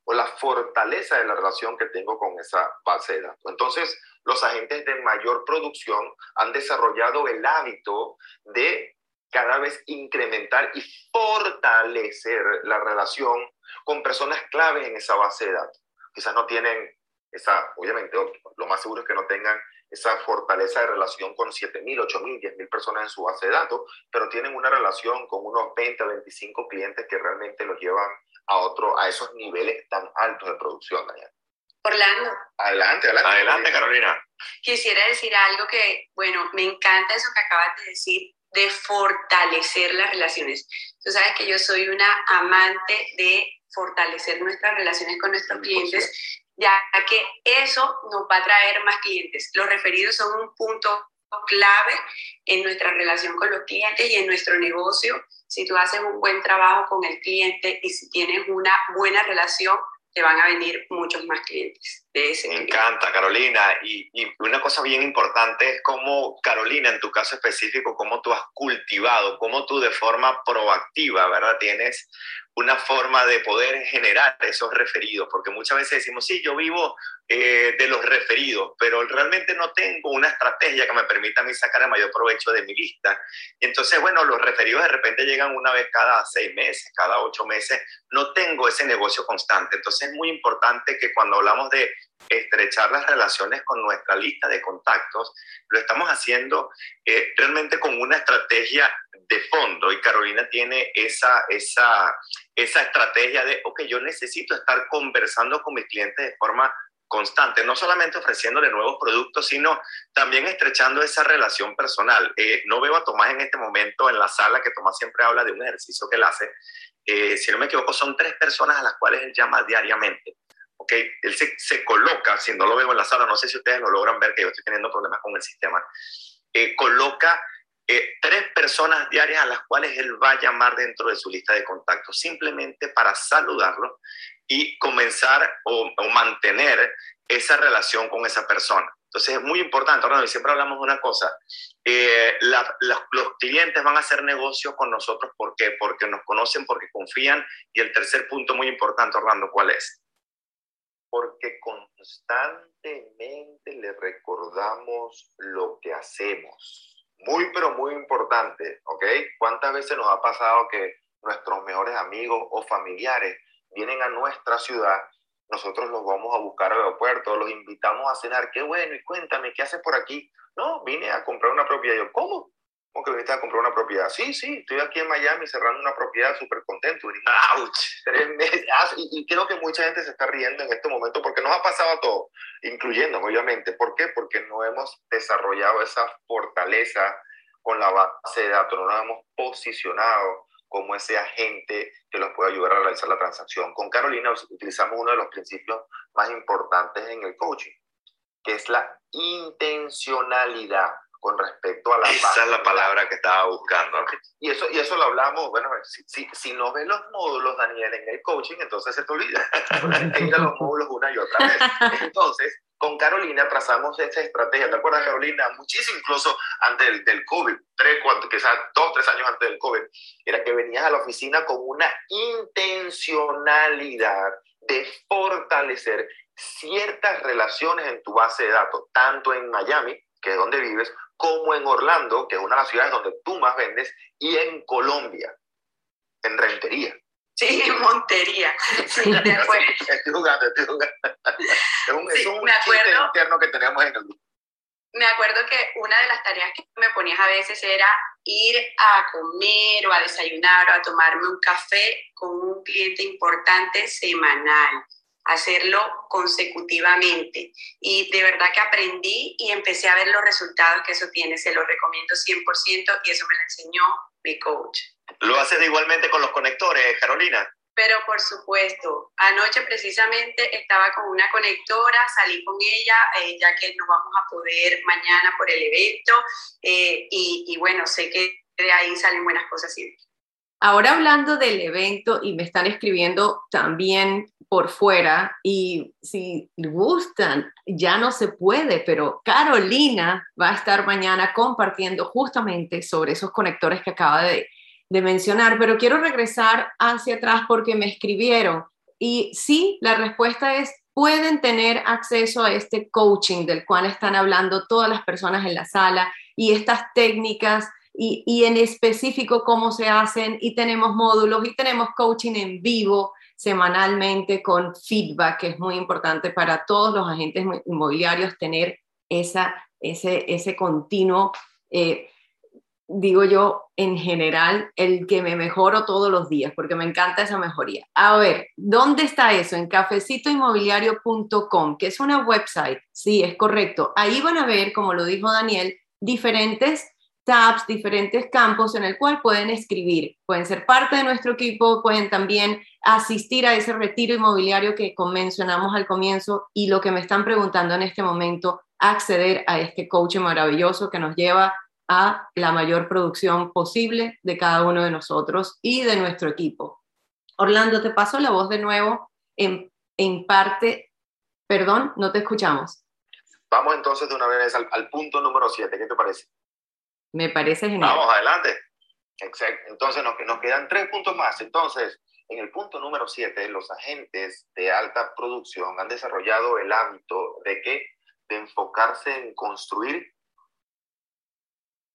o la fortaleza de la relación que tengo con esa base de datos. Entonces, los agentes de mayor producción han desarrollado el hábito de cada vez incrementar y fortalecer la relación con personas claves en esa base de datos. Quizás no tienen esa, obviamente, lo más seguro es que no tengan esa fortaleza de relación con 7.000, 8.000, 10.000 personas en su base de datos, pero tienen una relación con unos 20 o 25 clientes que realmente los llevan a, otro, a esos niveles tan altos de producción, Daniel.
Orlando.
Adelante, adelante.
Adelante, Carolina.
Quisiera decir algo que, bueno, me encanta eso que acabas de decir, de fortalecer las relaciones. Tú sabes que yo soy una amante de fortalecer nuestras relaciones con nuestros clientes ya que eso nos va a traer más clientes. Los referidos son un punto clave en nuestra relación con los clientes y en nuestro negocio. Si tú haces un buen trabajo con el cliente y si tienes una buena relación, te van a venir muchos más clientes de ese.
Me encanta, Carolina. Y, y, una cosa bien importante es cómo, Carolina, en tu caso específico, cómo tú has cultivado, cómo tú de forma proactiva, ¿verdad? Tienes una forma de poder generar esos referidos, porque muchas veces decimos, sí, yo vivo eh, de los referidos, pero realmente no tengo una estrategia que me permita a mí sacar el mayor provecho de mi lista. Entonces, bueno, los referidos de repente llegan una vez cada seis meses, cada ocho meses, no tengo ese negocio constante. Entonces es muy importante que cuando hablamos de estrechar las relaciones con nuestra lista de contactos, lo estamos haciendo eh, realmente con una estrategia de fondo y Carolina tiene esa, esa, esa estrategia de, ok, yo necesito estar conversando con mis clientes de forma constante, no solamente ofreciéndole nuevos productos, sino también estrechando esa relación personal. Eh, no veo a Tomás en este momento en la sala, que Tomás siempre habla de un ejercicio que él hace. Eh, si no me equivoco, son tres personas a las cuales él llama diariamente. Okay, él se, se, coloca, si no lo veo en la sala, no sé si ustedes lo logran ver, que yo estoy teniendo problemas con el sistema, eh, coloca eh, tres personas diarias a las cuales él va a llamar dentro de su lista de contactos, simplemente para saludarlo y comenzar o, o mantener esa relación con esa persona. Entonces es muy importante, ahora siempre hablamos de una cosa, eh, la, la, los clientes van a hacer negocio con nosotros, ¿por qué? Porque nos conocen, porque confían. Y el tercer punto muy importante, Orlando, ¿cuál es?
Porque constantemente le recordamos lo que hacemos. Muy, pero muy importante, ¿ok? ¿Cuántas veces nos ha pasado que nuestros mejores amigos o familiares vienen a nuestra ciudad? Nosotros los vamos a buscar al aeropuerto, los invitamos a cenar. Qué bueno, y cuéntame, ¿qué haces por aquí? No, vine a comprar una propiedad. Yo, ¿cómo? ¿Cómo que viniste a comprar una propiedad? Sí, sí, estoy aquí en Miami cerrando una propiedad súper contento. ¡Auch! Tres meses. Y, y, creo que mucha gente se está riendo en este momento porque nos ha pasado todo, incluyendo obviamente. ¿Por qué? Porque no hemos desarrollado esa fortaleza con la base de datos, no nos hemos posicionado como ese agente que los puede ayudar a realizar la transacción. Con Carolina utilizamos uno de los principios más importantes en el coaching, que es la intencionalidad. Con respecto a la
Esa es la palabra que estaba buscando.
Y eso, y eso lo hablamos, bueno, si, si, si no ves los módulos, Daniel, en el coaching, entonces se te olvida. Hay que ir a los módulos una y otra vez. Entonces, con Carolina trazamos esta estrategia. ¿Te acuerdas, Carolina? Muchísimo, incluso antes del, del COVID, tres, cuatro, quizás dos, tres años antes del COVID, era que venías a la oficina con una intencionalidad de fortalecer ciertas relaciones en tu base de datos, tanto en Miami, que es donde vives, como en Orlando, que es una de las ciudades donde tú más vendes, y en Colombia, en Rentería.
Sí, en Montería. Sí, de acuerdo.
estoy jugando, estoy jugando. Es un,
Sí,
es un
me
chiste interno que tenemos en el grupo.
Me acuerdo que una de las tareas que me ponías a veces era ir a comer o a desayunar o a tomarme un café con un cliente importante semanal, hacerlo consecutivamente. Y de verdad que aprendí y empecé a ver los resultados que eso tiene. Se lo recomiendo 100% y eso me lo enseñó mi coach.
¿Lo haces igualmente con los conectores, Carolina?
Pero por supuesto, anoche precisamente estaba con una conectora, salí con ella, eh, ya que no vamos a poder mañana por el evento, eh, y, y bueno, sé que de ahí salen buenas cosas siempre.
Ahora hablando del evento y me están escribiendo también por fuera y si gustan, ya no se puede, pero Carolina va a estar mañana compartiendo justamente sobre esos conectores que acaba de, de mencionar, pero quiero regresar hacia atrás porque me escribieron. Y sí, la respuesta es, pueden tener acceso a este coaching del cual están hablando todas las personas en la sala y estas técnicas y, en específico cómo se hacen y tenemos módulos y tenemos coaching en vivo semanalmente con feedback, que es muy importante para todos los agentes inmobiliarios tener esa, ese, ese continuo, eh, digo yo, en general, el que me mejoro todos los días, porque me encanta esa mejoría. A ver, ¿dónde está eso? En cafecitoinmobiliario.com, que es una website, sí, es correcto. Ahí van a ver, como lo dijo Daniel, diferentes tabs, diferentes campos en el cual pueden escribir. Pueden ser parte de nuestro equipo, pueden también asistir a ese retiro inmobiliario que mencionamos al comienzo y lo que me están preguntando en este momento, acceder a este coaching maravilloso que nos lleva a la mayor producción posible de cada uno de nosotros y de nuestro equipo. Orlando, te paso la voz de nuevo en, en parte, perdón, no te escuchamos.
Vamos entonces de una vez al, al punto número 7, ¿qué te parece?
Me parece genial.
Vamos, adelante.
Exacto. Entonces nos, nos quedan tres puntos más. Entonces, en el punto número 7, los agentes de alta producción han desarrollado el hábito de que de enfocarse en construir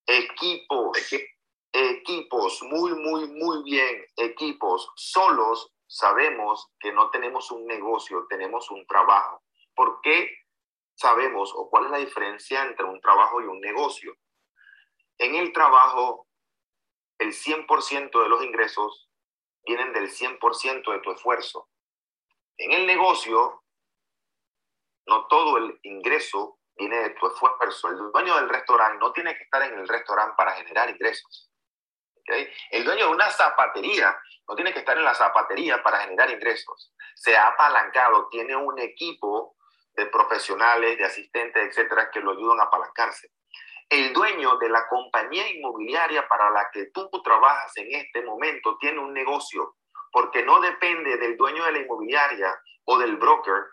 equipos, equipos, muy, muy, muy bien, equipos. Solos sabemos que no tenemos un negocio, tenemos un trabajo. ¿Por qué sabemos o cuál es la diferencia entre un trabajo y un negocio? En el trabajo, el 100% de los ingresos vienen del 100% de tu esfuerzo. En el negocio, no todo el ingreso viene de tu esfuerzo. El dueño del restaurante no tiene que estar en el restaurante para generar ingresos. El dueño de una zapatería no tiene que estar en la zapatería para generar ingresos. Se ha apalancado, tiene un equipo de profesionales, de asistentes, etcétera, que lo ayudan a apalancarse el dueño de la compañía inmobiliaria para la que tú trabajas en este momento tiene un negocio, porque no depende del dueño de la inmobiliaria o del broker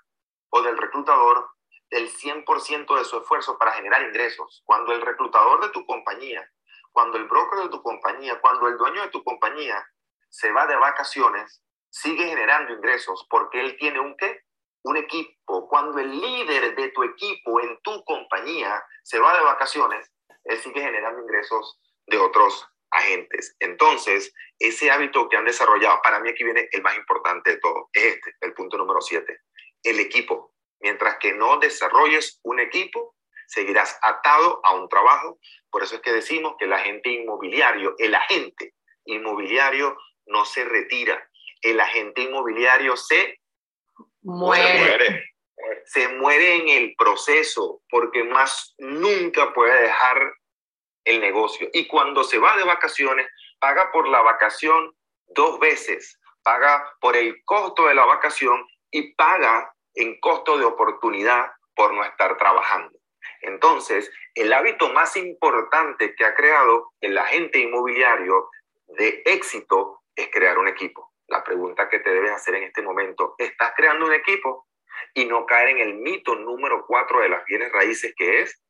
o del reclutador del 100% de su esfuerzo para generar ingresos. Cuando el reclutador de tu compañía, cuando el broker de tu compañía, cuando el dueño de tu compañía se va de vacaciones, sigue generando ingresos porque él tiene un qué? Un equipo, cuando el líder de tu equipo en tu compañía se va de vacaciones, él sigue generando ingresos de otros agentes. Entonces, ese hábito que han desarrollado, para mí aquí viene el más importante de todo, es este, el punto número siete, el equipo. Mientras que no desarrolles un equipo, seguirás atado a un trabajo. Por eso es que decimos que el agente inmobiliario, el agente inmobiliario no se retira. El agente inmobiliario se
muere.
muere. Se muere en el proceso porque más nunca puede dejar el negocio. Y cuando se va de vacaciones, paga por la vacación dos veces. Paga por el costo de la vacación y paga en costo de oportunidad por no estar trabajando. Entonces, el hábito más importante que ha creado el agente inmobiliario de éxito es crear un equipo. La pregunta que te debes hacer en este momento, ¿estás creando un equipo? Y no caer en el mito número cuatro de las bienes raíces que es,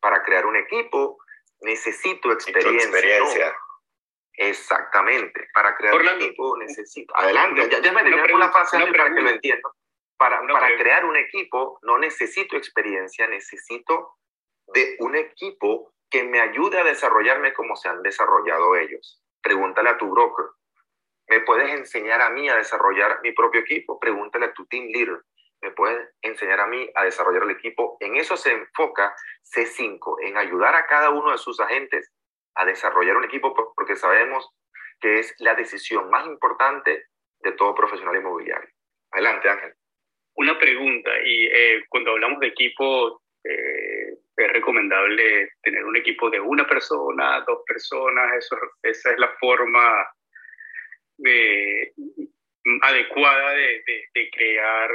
para crear un equipo necesito experiencia. Exactamente. Para crear un equipo necesito. Adelante, ya, ya me tengo una fase para que lo entiendo. Para, para crear un equipo no necesito experiencia, necesito de un equipo que me ayude a desarrollarme como se han desarrollado ellos. Pregúntale a tu broker. ¿Me puedes enseñar a mí a desarrollar mi propio equipo? Pregúntale a tu team leader. ¿Me puedes enseñar a mí a desarrollar el equipo? En eso se enfoca C5, en ayudar a cada uno de sus agentes a desarrollar un equipo porque sabemos que es la decisión más importante de todo profesional inmobiliario. Adelante, Ángel.
Una pregunta, y eh, cuando hablamos de equipo, eh, es recomendable tener un equipo de una persona, dos personas, esa es la forma adecuada de, de, crear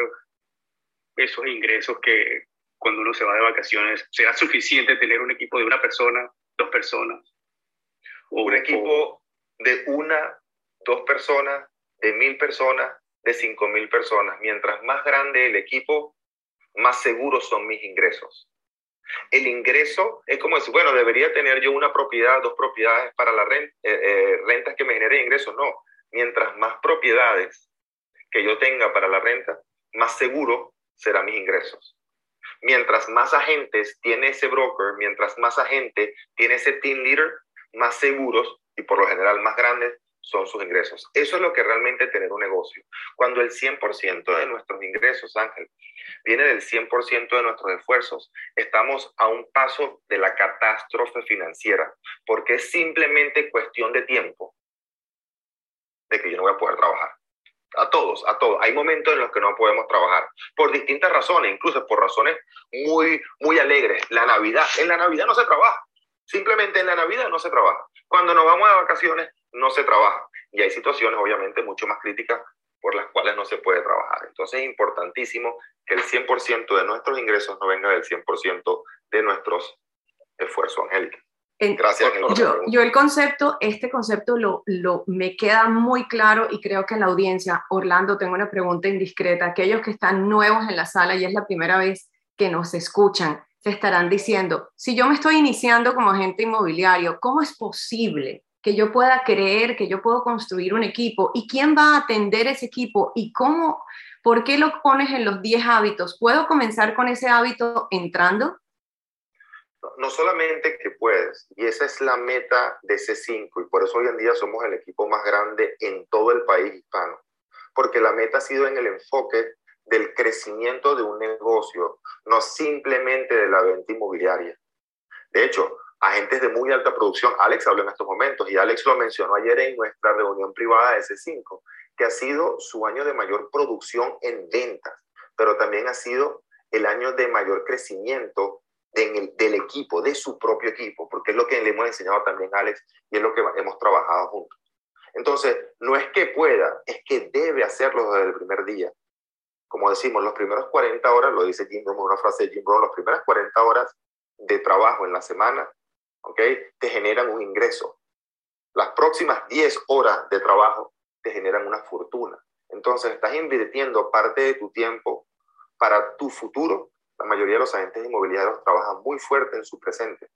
esos ingresos que cuando uno se va de vacaciones, ¿será suficiente tener un equipo de una persona, dos personas?
un equipo de una, dos personas, de mil personas, de cinco mil personas. Mientras más grande el equipo, más seguros son mis ingresos. El ingreso es como decir, bueno, debería tener yo una propiedad, dos propiedades para la renta, eh, eh, rentas que me generen ingresos. No, mientras más propiedades que yo tenga para la renta, más seguro serán mis ingresos. Mientras más agentes tiene ese broker, mientras más agente tiene ese team leader, más seguros y por lo general más grandes son sus ingresos. Eso es lo que realmente tener un negocio. Cuando el 100% de nuestros ingresos, Ángel, viene del 100% de nuestros esfuerzos, estamos a un paso de la catástrofe financiera, porque es simplemente cuestión de tiempo que yo no voy a poder trabajar. A todos, a todos. Hay momentos en los que no podemos trabajar por distintas razones, incluso por razones muy, muy alegres. La Navidad, en la Navidad no se trabaja. Simplemente en la Navidad no se trabaja. Cuando nos vamos de vacaciones no se trabaja. Y hay situaciones obviamente mucho más críticas por las cuales no se puede trabajar. Entonces es importantísimo que el 100% de nuestros ingresos no venga del 100% de nuestros esfuerzos, Angélica. Gracias.
Yo, yo, el concepto, este concepto lo, lo, me queda muy claro y creo que en la audiencia, Orlando, tengo una pregunta indiscreta. Aquellos que están nuevos en la sala y es la primera vez que nos escuchan, se estarán diciendo, si yo me estoy iniciando como agente inmobiliario, ¿cómo es posible que yo pueda creer que yo puedo construir un equipo? ¿Y quién va a atender ese equipo? ¿Y cómo? ¿Por qué lo pones en los 10 hábitos? ¿Puedo comenzar con ese hábito entrando?
No solamente que puedes, y esa es la meta de C5, y por eso hoy en día somos el equipo más grande en todo el país hispano, porque la meta ha sido en el enfoque del crecimiento de un negocio, no simplemente de la venta inmobiliaria. De hecho, agentes de muy alta producción, Alex habló en estos momentos y Alex lo mencionó ayer en nuestra reunión privada de S5, que ha sido su año de mayor producción en ventas, pero también ha sido el año de mayor crecimiento del equipo, de su propio equipo, porque es lo que le hemos enseñado también a Alex y es lo que hemos trabajado juntos. Entonces, no es que pueda, es que debe hacerlo desde el primer día como decimos, los primeros 40 horas, lo dice Jim Brown, una frase de Jim Brown, las primeras 40 horas de trabajo en la semana, ¿ok? Te generan un ingreso. Las próximas 10 horas de trabajo te generan una fortuna. Entonces, estás invirtiendo parte de tu tiempo para tu futuro. La mayoría de los agentes inmobiliarios trabajan muy fuerte en su presente,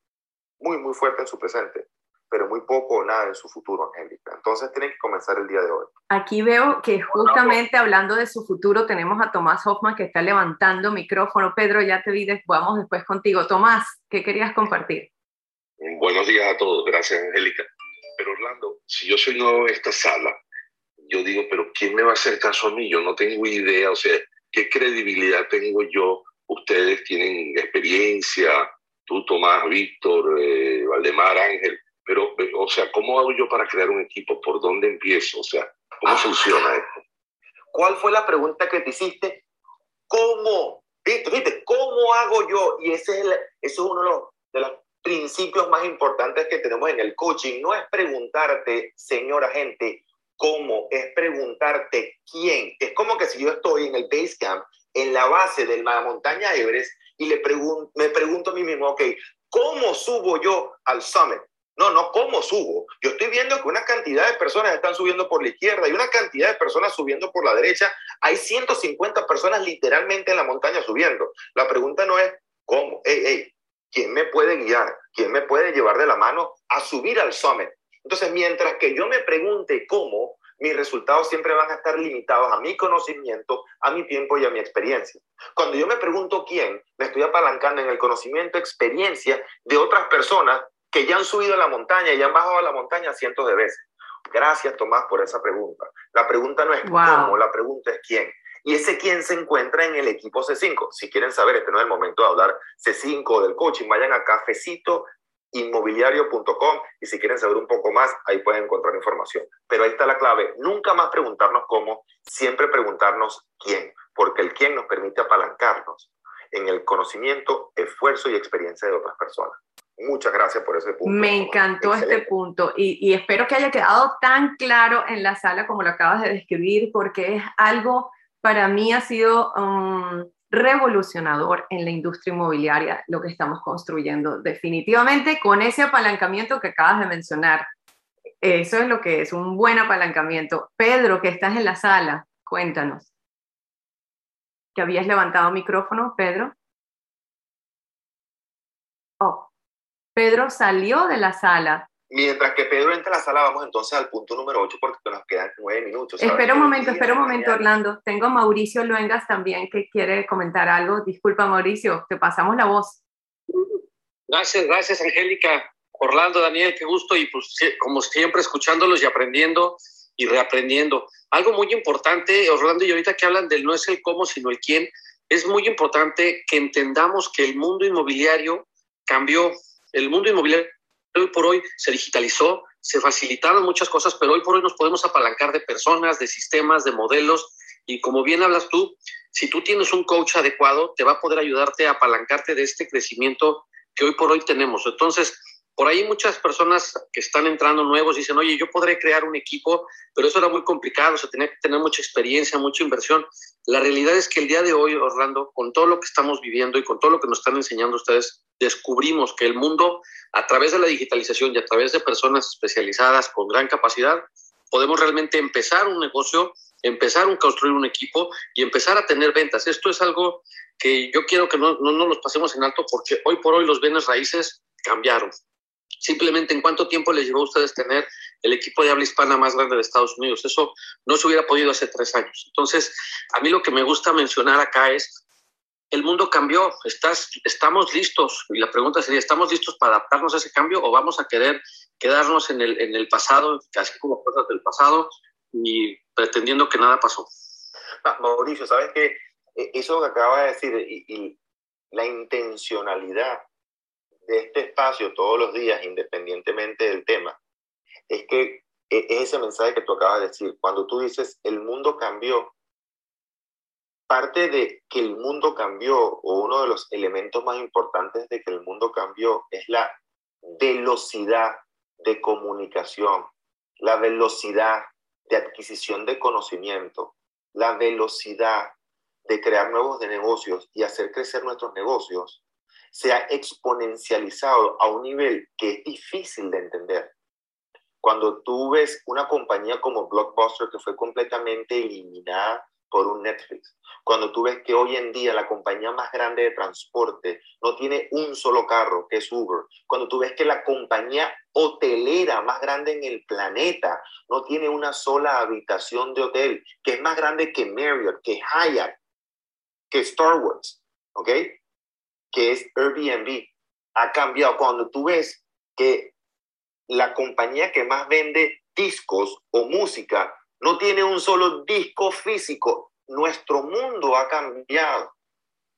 muy, muy fuerte en su presente pero muy poco o nada en su futuro, Angélica. Entonces tienen que comenzar el día de hoy.
Aquí veo que justamente hablando de su futuro tenemos a Tomás Hoffman que está levantando micrófono. Pedro, ya te vi, vamos después contigo. Tomás, ¿qué querías compartir?
Buenos días a todos, gracias Angélica. Pero Orlando, si yo soy nuevo en esta sala, yo digo, pero ¿quién me va a hacer caso a mí? Yo no tengo idea, o sea, ¿qué credibilidad tengo yo? Ustedes tienen experiencia, tú, Tomás, Víctor, eh, Valdemar, Ángel, pero, o sea, ¿cómo hago yo para crear un equipo? ¿Por dónde empiezo? O sea, ¿cómo ah. funciona esto?
¿Cuál fue la pregunta que te hiciste? ¿Cómo? ¿Viste? ¿Cómo hago yo? Y ese es, ese es uno de los, de los principios más importantes que tenemos en el coaching. No es preguntarte, señora gente, cómo, es preguntarte quién. Es como que si yo estoy en el base camp, en la base de la montaña Everest, y le me pregunto a mí mismo, ok, ¿cómo subo yo al summit? No, no, ¿cómo subo? Yo estoy viendo que una cantidad de personas están subiendo por la izquierda y una cantidad de personas subiendo por la derecha. Hay 150 personas literalmente en la montaña subiendo. La pregunta no es, ¿cómo? Ey, ey, ¿quién me puede guiar? ¿Quién me puede llevar de la mano a subir al summit? Entonces, mientras que yo me pregunte cómo, mis resultados siempre van a estar limitados a mi conocimiento, a mi tiempo y a mi experiencia. Cuando yo me pregunto quién, me estoy apalancando en el conocimiento, experiencia de otras personas que ya han subido a la montaña y han bajado a la montaña cientos de veces. Gracias, Tomás, por esa pregunta. La pregunta no es cómo, la pregunta es quién. Y ese quién se encuentra en el equipo C5. Si quieren saber, este no es el momento de hablar C5 del coaching, vayan a cafecitoinmobiliario.com y si quieren saber un poco más, ahí pueden encontrar información. Pero ahí está la clave. Nunca más preguntarnos cómo, siempre preguntarnos quién, porque el quién nos permite apalancarnos en el conocimiento, esfuerzo y experiencia de otras personas. Muchas gracias por ese punto.
Me encantó este punto y, espero que haya quedado tan claro en la sala como lo acabas de describir, porque es algo, para mí ha sido um, revolucionador en la industria inmobiliaria lo que estamos construyendo. Definitivamente con ese apalancamiento que acabas de mencionar. Eso es lo que es, un buen apalancamiento. Pedro, que estás en la sala, cuéntanos. ¿Que habías levantado micrófono, Pedro? Oh, Pedro salió de la sala.
Mientras que Pedro entra a la sala, vamos entonces al punto número 8 porque nos quedan nueve minutos.
Espera un momento, espera un momento, Orlando. Tengo a Mauricio Luengas también que quiere comentar algo. Disculpa, Mauricio, te pasamos la voz.
Gracias, gracias, Angélica. Orlando, Daniel, qué gusto y pues como siempre escuchándolos y aprendiendo y reaprendiendo. Algo muy importante, Orlando, y ahorita que hablan del no es el cómo, sino el quién, es muy importante que entendamos que el mundo inmobiliario cambió el mundo inmobiliario hoy por hoy se digitalizó, se facilitaron muchas cosas, pero hoy por hoy nos podemos apalancar de personas, de sistemas, de modelos. Y como bien hablas tú, si tú tienes un coach adecuado, te va a poder ayudarte a apalancarte de este crecimiento que hoy por hoy tenemos. Entonces, por ahí muchas personas que están entrando nuevos dicen, oye, yo podré crear un equipo, pero eso era muy complicado, o sea, tenía que tener mucha experiencia, mucha inversión. La realidad es que el día de hoy, Orlando, con todo lo que estamos viviendo y con todo lo que nos están enseñando ustedes, descubrimos que el mundo, a través de la digitalización y a través de personas especializadas con gran capacidad, podemos realmente empezar un negocio, empezar a construir un equipo y empezar a tener ventas. Esto es algo que yo quiero que no, no nos pasemos en alto porque hoy por hoy los bienes raíces cambiaron. Simplemente en cuánto tiempo les llevó a ustedes tener el equipo de habla hispana más grande de Estados Unidos. Eso no se hubiera podido hace tres años. Entonces, a mí lo que me gusta mencionar acá es, el mundo cambió, estás, estamos listos. Y la pregunta sería, ¿estamos listos para adaptarnos a ese cambio o vamos a querer quedarnos en el, en el pasado, casi como cosas del pasado, y pretendiendo que nada pasó?
Ah, Mauricio, ¿sabes qué? E, eso que acaba de decir y la intencionalidad de este espacio todos los días, independientemente del tema, es que e, es ese mensaje que tú acabas de decir. Cuando tú dices, el mundo cambió, parte de que el mundo cambió, o uno de los elementos más importantes de que el mundo cambió, es la velocidad de comunicación, la velocidad de adquisición de conocimiento, la velocidad de crear nuevos negocios y hacer crecer nuestros negocios se ha exponencializado a un nivel que es difícil de entender. Cuando tú ves una compañía como Blockbuster que fue completamente eliminada por un Netflix, cuando tú ves que hoy en día la compañía más grande de transporte no tiene un solo carro, que es Uber, cuando tú ves que la compañía hotelera más grande en el planeta no tiene una sola habitación de hotel, que es más grande que Marriott, que Hyatt, que Star Wars, ¿ok? Que es Airbnb, ha cambiado. Cuando tú ves que la compañía que más vende discos o música no tiene un solo disco físico, nuestro mundo ha cambiado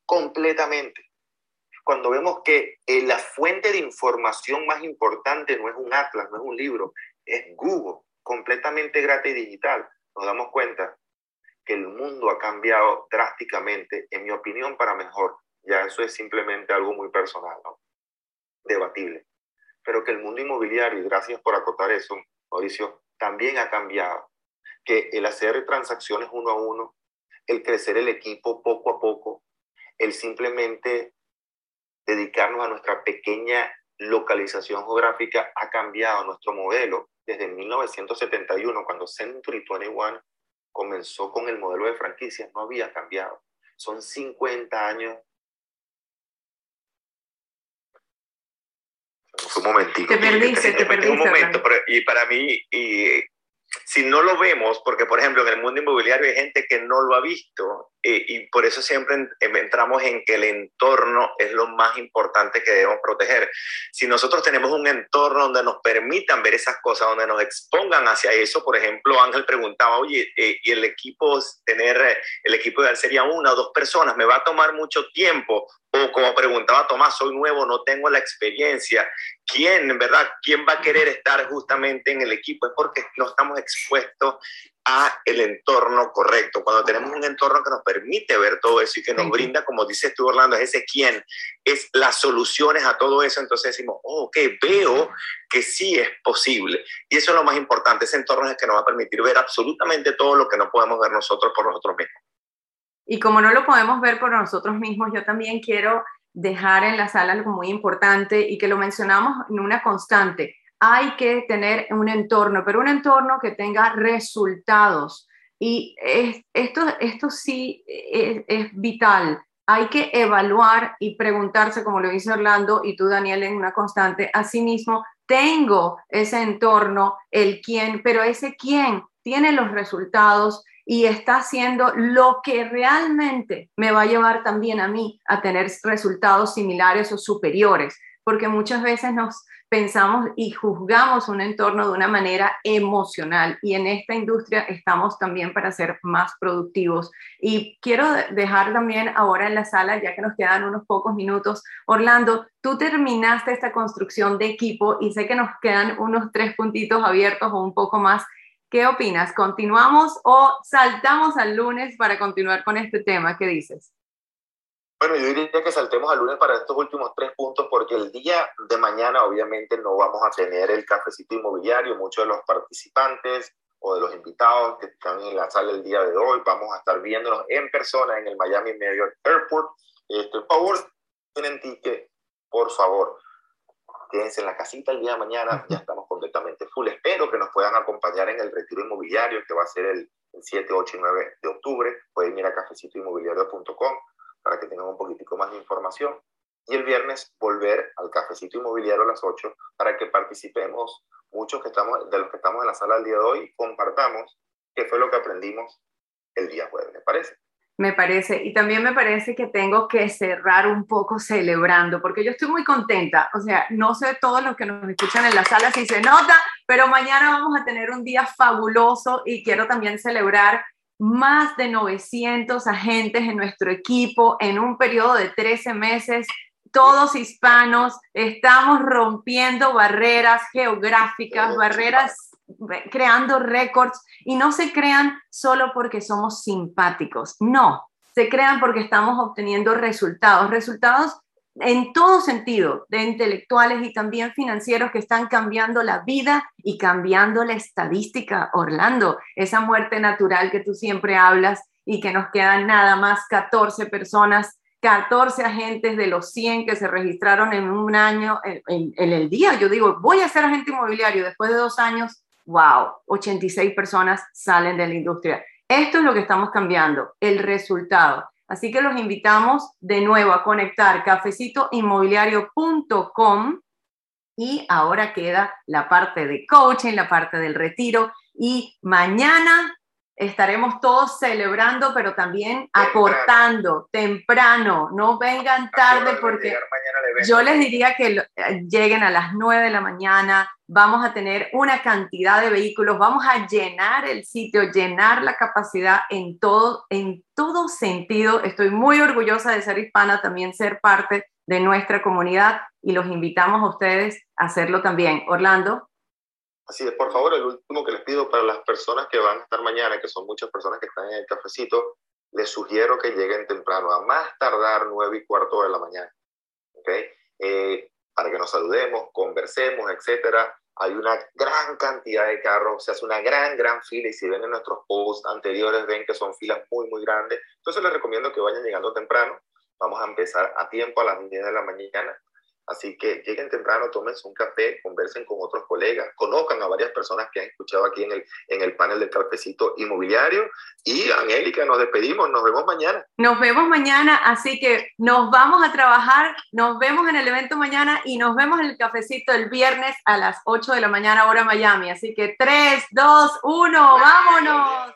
completamente. Cuando vemos que eh, la fuente de información más importante no es un atlas, no es un libro, es Google, completamente gratis y digital, nos damos cuenta que el mundo ha cambiado drásticamente, en mi opinión, para mejor ya eso es simplemente algo muy personal, ¿no? debatible. Pero que el mundo inmobiliario, y gracias por acotar eso, Mauricio, también ha cambiado. Que el hacer transacciones uno a uno, el crecer el equipo poco a poco, el simplemente dedicarnos a nuestra pequeña localización geográfica ha cambiado nuestro modelo desde 1971, cuando Century 21 comenzó con el modelo de franquicias, no había cambiado. Son 50 años. Un momentito.
Te perdiste, te perdiste.
Un momento, y para mí, y si no lo vemos, porque por ejemplo en el mundo inmobiliario hay gente que no lo ha visto eh, y por eso siempre em, entramos en que el entorno es lo más importante que debemos proteger. Si nosotros tenemos un entorno donde nos permitan ver esas cosas, donde nos expongan hacia eso, por ejemplo, Ángel preguntaba, oye, eh, ¿y el equipo, tener eh, el equipo ideal sería una o dos personas? ¿Me va a tomar mucho tiempo? O como preguntaba Tomás, soy nuevo, no tengo la experiencia. ¿Quién, verdad? ¿Quién va a querer estar justamente en el equipo? Es porque no estamos expuestos a el entorno correcto. Cuando tenemos un entorno que nos permite ver todo eso y que nos brinda, como dices tú, Orlando, es ese quién, es las soluciones a todo eso, entonces decimos, oh, ok, veo que sí es posible. Y eso es lo más importante, ese entorno es el que nos va a permitir ver absolutamente todo lo que no podemos ver nosotros por nosotros mismos.
Y como no lo podemos ver por nosotros mismos, yo también quiero dejar en la sala algo muy importante y que lo mencionamos en una constante hay que tener un entorno, pero un entorno que tenga resultados. Y esto, esto sí es, vital. Hay que evaluar y preguntarse, como lo dice Orlando y tú, Daniel, en una constante, a sí mismo, tengo ese entorno, el quién, pero ese quién tiene los resultados y está haciendo lo que realmente me va a llevar también a mí a tener resultados similares o superiores, porque muchas veces nos pensamos y juzgamos un entorno de una manera emocional y en esta industria estamos también para ser más productivos. Y quiero dejar también ahora en la sala, ya que nos quedan unos pocos minutos, Orlando, tú terminaste esta construcción de equipo y sé que nos quedan unos tres puntitos abiertos o un poco más. ¿Qué opinas? ¿Continuamos o saltamos al lunes para continuar con este tema? ¿Qué dices?
Bueno, yo diría que saltemos al lunes para estos últimos tres puntos porque el día de mañana obviamente no vamos a tener el cafecito inmobiliario. Muchos de los participantes o de los invitados que están en la sala el día de hoy vamos a estar viéndonos en persona en el Miami Marriott Airport. Este, por favor, tienen ticket, por favor, quédense en la casita el día de mañana. Ya estamos completamente full. Espero que nos puedan acompañar en el retiro inmobiliario que va a ser el, el 7, 8 y 9 de octubre. Pueden ir a cafecitoinmobiliario.com para que tengan un poquitico más de información. Y el viernes volver al cafecito inmobiliario a las 8 para que participemos muchos que estamos, de los que estamos en la sala el día de hoy compartamos qué fue lo que aprendimos el día jueves, ¿me parece?
Me parece, y también me parece que tengo que cerrar un poco celebrando, porque yo estoy muy contenta, o sea, no sé todos los que nos escuchan en la sala si se nota, pero mañana vamos a tener un día fabuloso y quiero también celebrar más de 900 agentes en nuestro equipo en un periodo de 13 meses, todos hispanos, estamos rompiendo barreras geográficas, barreras, creando récords y no se crean solo porque somos simpáticos, no, se crean porque estamos obteniendo resultados, resultados en todo sentido, de intelectuales y también financieros que están cambiando la vida y cambiando la estadística. Orlando, esa muerte natural que tú siempre hablas y que nos quedan nada más 14 personas, 14 agentes de los 100 que se registraron en un año, en, el día. Yo digo, voy a ser agente inmobiliario después de dos años. ¡Wow! 86 personas salen de la industria. Esto es lo que estamos cambiando, el resultado. Así que los invitamos de nuevo a conectar cafecitoinmobiliario.com y ahora queda la parte de coaching, la parte del retiro y mañana estaremos todos celebrando, pero también aportando temprano. No vengan tarde porque yo les diría que eh, lleguen a las 9 de la mañana, vamos a tener una cantidad de vehículos, vamos a llenar el sitio, llenar la capacidad en todo, en todo sentido. Estoy muy orgullosa de ser hispana, también ser parte de nuestra comunidad y los invitamos a ustedes a hacerlo también. Orlando.
Así es, por favor, el último que les pido para las personas que van a estar mañana, que son muchas personas que están en el cafecito, les sugiero que lleguen temprano, a más tardar nueve y cuarto de la mañana. ¿okay? Eh, para que nos saludemos, conversemos, etcétera hay una gran cantidad de carros, se hace una gran, gran fila y si ven en nuestros posts anteriores ven que son filas muy, muy grandes. Entonces les recomiendo que vayan llegando temprano Vamos a empezar a tiempo a las 10 de la mañana. Así que lleguen temprano, tómense un café, conversen con otros colegas, conozcan a varias personas que han escuchado aquí en el, en el panel del cafecito inmobiliario. Y Angélica, nos despedimos, nos vemos mañana.
Nos vemos mañana, así que nos vamos a trabajar, nos vemos en el evento mañana y nos vemos en el cafecito el viernes a las 8 de la mañana hora Miami. Así que 3, 2, 1, vámonos.